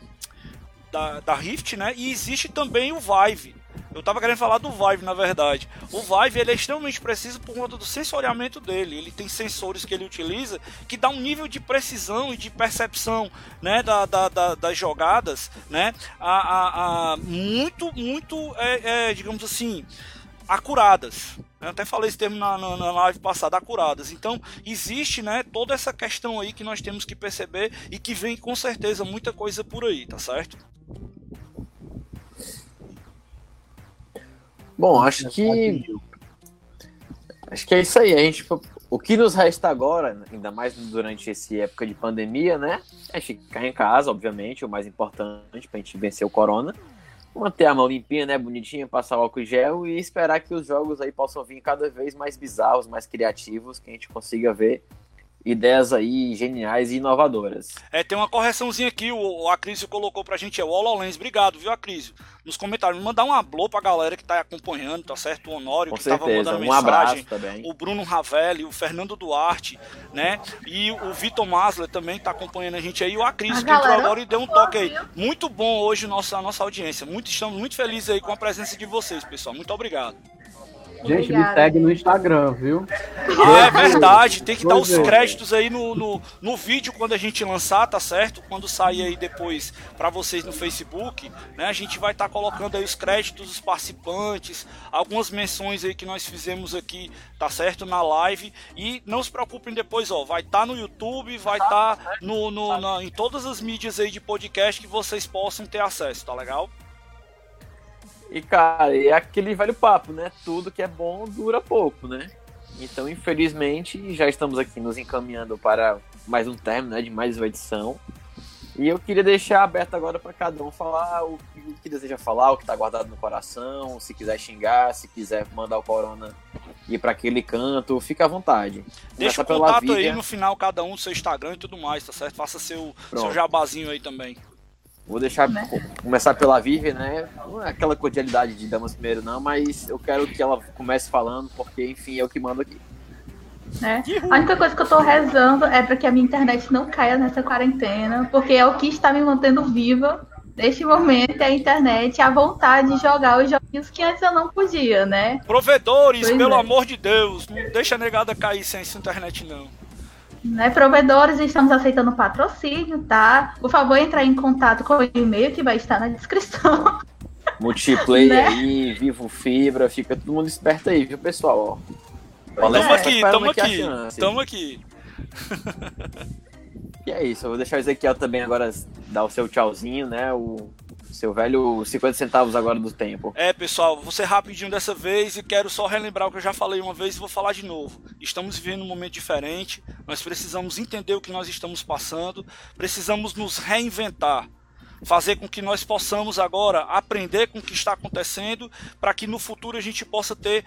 da, da Rift, né, e existe também o Vive. Eu tava querendo falar do Vive, na verdade. O Vive ele é extremamente preciso por conta do sensoriamento dele. Ele tem sensores que ele utiliza que dá um nível de precisão e de percepção né, da, da, da das jogadas né, a, a, a muito, muito, é, é, digamos assim, acuradas. Eu até falei esse termo na, na, na, live passada, acuradas. Então, existe né, toda essa questão aí que nós temos que perceber e que vem com certeza muita coisa por aí, tá certo? Bom, acho que. Acho que é isso aí. A gente, o que nos resta agora, ainda mais durante essa época de pandemia, né? É ficar em casa, obviamente, o mais importante para a gente vencer o corona. Manter a mão limpinha, né? Bonitinha, passar o álcool gel e esperar que os jogos aí possam vir cada vez mais bizarros, mais criativos, que a gente consiga ver ideias aí geniais e inovadoras. É, tem uma correçãozinha aqui, o, o Acrísio colocou pra gente, é o HoloLens. Obrigado, viu, Acrísio? Nos comentários, mandar um alô pra galera que tá acompanhando, tá certo? O Honório, Com que certeza. tava mandando um mensagem. abraço também. O Bruno Ravelli, o Fernando Duarte, né? E o Vitor Masler também tá acompanhando a gente aí. O Acrísio, que entrou agora e deu um toque aí. Muito bom hoje nossa, a nossa audiência. Muito, estamos muito felizes aí com a presença de vocês, pessoal. Muito obrigado. Gente, Obrigada. me segue no Instagram, viu? Ah, é verdade. Tem que dar os é. créditos aí no, no, no, vídeo quando a gente lançar, tá certo? Quando sair aí depois para vocês no Facebook, né? A gente vai estar tá colocando aí os créditos dos participantes, algumas menções aí que nós fizemos aqui, tá certo? Na live. E não se preocupem depois, ó. Vai estar tá no YouTube, vai estar tá no, no na, em todas as mídias aí de podcast que vocês possam ter acesso, tá legal? E, cara, é aquele velho papo, né? Tudo que é bom dura pouco, né? Então, infelizmente, já estamos aqui nos encaminhando para mais um término né, de mais uma edição. E eu queria deixar aberto agora para cada um falar o que, o que, deseja falar, o que está guardado no coração, se quiser xingar, se quiser mandar o Corona ir para aquele canto, fica à vontade. Deixa o contato aí no final, cada um, seu Instagram e tudo mais, tá certo? Faça seu, seu jabazinho aí também. Vou deixar né? começar pela Vivi, né? Não é aquela cordialidade de damas primeiro, não, mas eu quero que ela comece falando, porque, enfim, é o que mando aqui. É. A única coisa que eu tô rezando é para que a minha internet não caia nessa quarentena, porque é o que está me mantendo viva neste momento é a internet, a vontade de jogar os joguinhos que antes eu não podia, né? Provedores, pois pelo é. amor de Deus, não deixa a negada cair sem essa internet, não. Né, provedores, estamos aceitando patrocínio, tá? Por favor, entrar em contato com o e-mail que vai estar na descrição. Multiplayer né? aí, Vivo Fibra, fica todo mundo esperto aí, viu, pessoal? Tamo é, aqui, tamo aqui, tamo aqui. e é isso, eu vou deixar o Ezequiel também agora dar o seu tchauzinho, né? O seu velho 50 centavos agora do tempo. É, pessoal, vou ser rapidinho dessa vez e quero só relembrar o que eu já falei uma vez e vou falar de novo. Estamos vivendo um momento diferente, nós precisamos entender o que nós estamos passando, precisamos nos reinventar. fazer com que nós possamos agora aprender com o que está acontecendo, para que no futuro a gente possa ter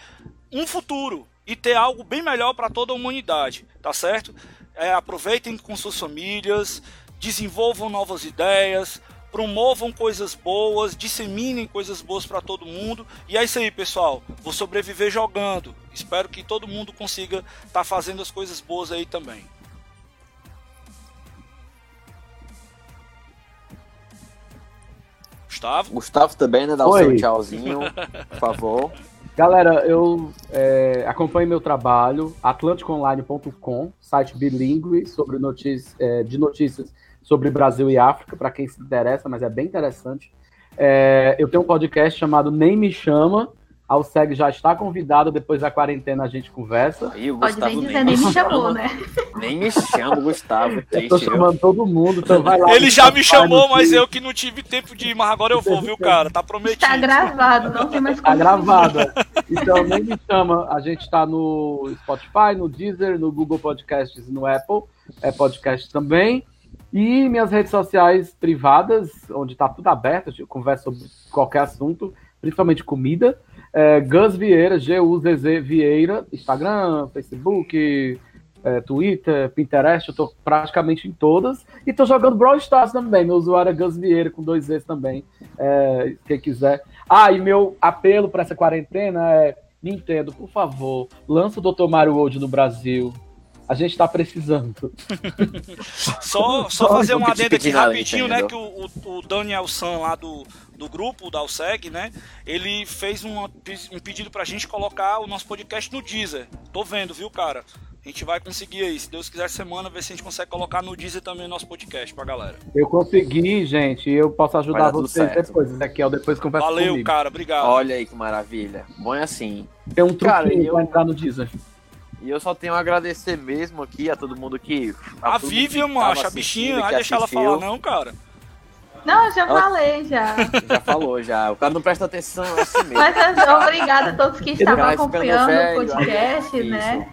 um futuro e ter algo bem melhor para toda a humanidade, tá certo? É, aproveitem com suas famílias, desenvolvam novas ideias, promovam coisas boas, disseminem coisas boas para todo mundo. E é isso aí, pessoal. Vou sobreviver jogando. Espero que todo mundo consiga estar tá fazendo as coisas boas aí também. Gustavo? Gustavo também, né? Dá Oi. o seu tchauzinho, por favor. Galera, eu é, acompanho meu trabalho, atlanticonline.com, site bilíngue sobre notícias, é, de notícias sobre Brasil e África, para quem se interessa, mas é bem interessante. É, eu tenho um podcast chamado Nem Me Chama. A Alceg já está convidado, depois da quarentena a gente conversa. Aí, Pode bem dizer, nem me chamou, né? Nem me chama, Gustavo. Triste, eu tô chamando eu. todo mundo, então vai lá. Ele já me chamou, mas eu que não tive tempo de ir, mas agora eu vou, viu, cara? Tá prometido. Tá gravado, não tem mais como. Tá gravado. É. Então, nem me chama. A gente tá no Spotify, no Deezer, no Google Podcasts, no Apple. É podcast também. E minhas redes sociais privadas, onde está tudo aberto, eu converso sobre qualquer assunto, principalmente comida. É, Gus Vieira, G-U-Z-Z Vieira, Instagram, Facebook, é, Twitter, Pinterest, eu estou praticamente em todas. E estou jogando Brawl Stars também, meu usuário é Gus Vieira, com dois Z's também, é, quem quiser. Ah, e meu apelo para essa quarentena é, Nintendo, por favor, lança o Dr. Mario World no Brasil, a gente está precisando. só, só fazer um adendo aqui rapidinho, né? Que o, o, Daniel San lá do, do grupo da Alseg, né? Ele fez um, um pedido pra gente colocar o nosso podcast no Deezer. Tô vendo, viu, cara? A gente vai conseguir aí, se Deus quiser, semana, ver se a gente consegue colocar no Deezer também o nosso podcast pra galera. Eu consegui, gente, eu posso ajudar vocês depois. Ezequiel depois conversa Valeu, comigo. cara, obrigado. Olha aí que maravilha. Bom é assim. Tem um truquinho eu... pra entrar no Deezer. E eu só tenho a agradecer mesmo aqui a todo mundo que. A, a Vivian, macho, a bichinha, não deixar ela falar, não, cara. Não, já falei, já. Já falou, já. O cara não presta atenção, é assim mesmo. Mas é, obrigada a todos que estavam acompanhando velho, o podcast, né?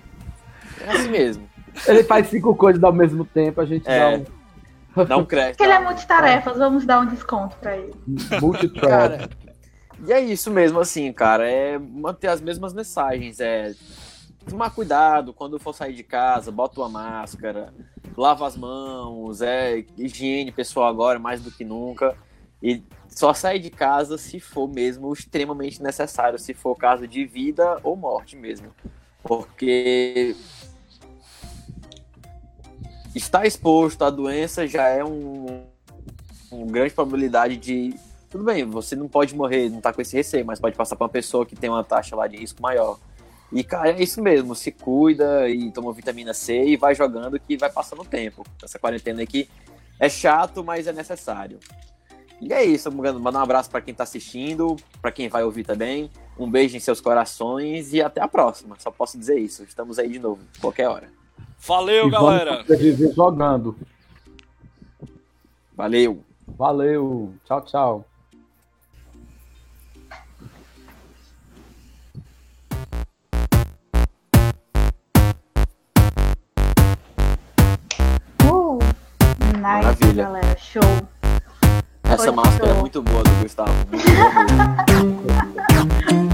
É assim mesmo. Ele faz cinco coisas ao mesmo tempo, a gente é. dá um. Dá um crédito. Porque ele é multitarefas, vamos dar um desconto pra ele. Multitrack. E é isso mesmo, assim, cara. É manter as mesmas mensagens. É tomar cuidado quando for sair de casa, bota uma máscara, lava as mãos, é higiene pessoal agora mais do que nunca. E só sair de casa se for mesmo extremamente necessário, se for caso de vida ou morte mesmo. Porque estar exposto à doença já é um, uma grande probabilidade de. Tudo bem, você não pode morrer, não tá com esse receio, mas pode passar para uma pessoa que tem uma taxa lá de risco maior. E, cara, é isso mesmo. Se cuida e toma vitamina C e vai jogando que vai passando o tempo. Essa quarentena aqui é chato, mas é necessário. E é isso. Mandar um abraço para quem está assistindo, para quem vai ouvir também. Um beijo em seus corações e até a próxima. Só posso dizer isso. Estamos aí de novo, qualquer hora. Valeu, e galera. jogando. Valeu. Valeu. Tchau, tchau. Nice, Maravilha. galera. Show. Essa Foi máscara é show. é muito boa do Gustavo. Muito boa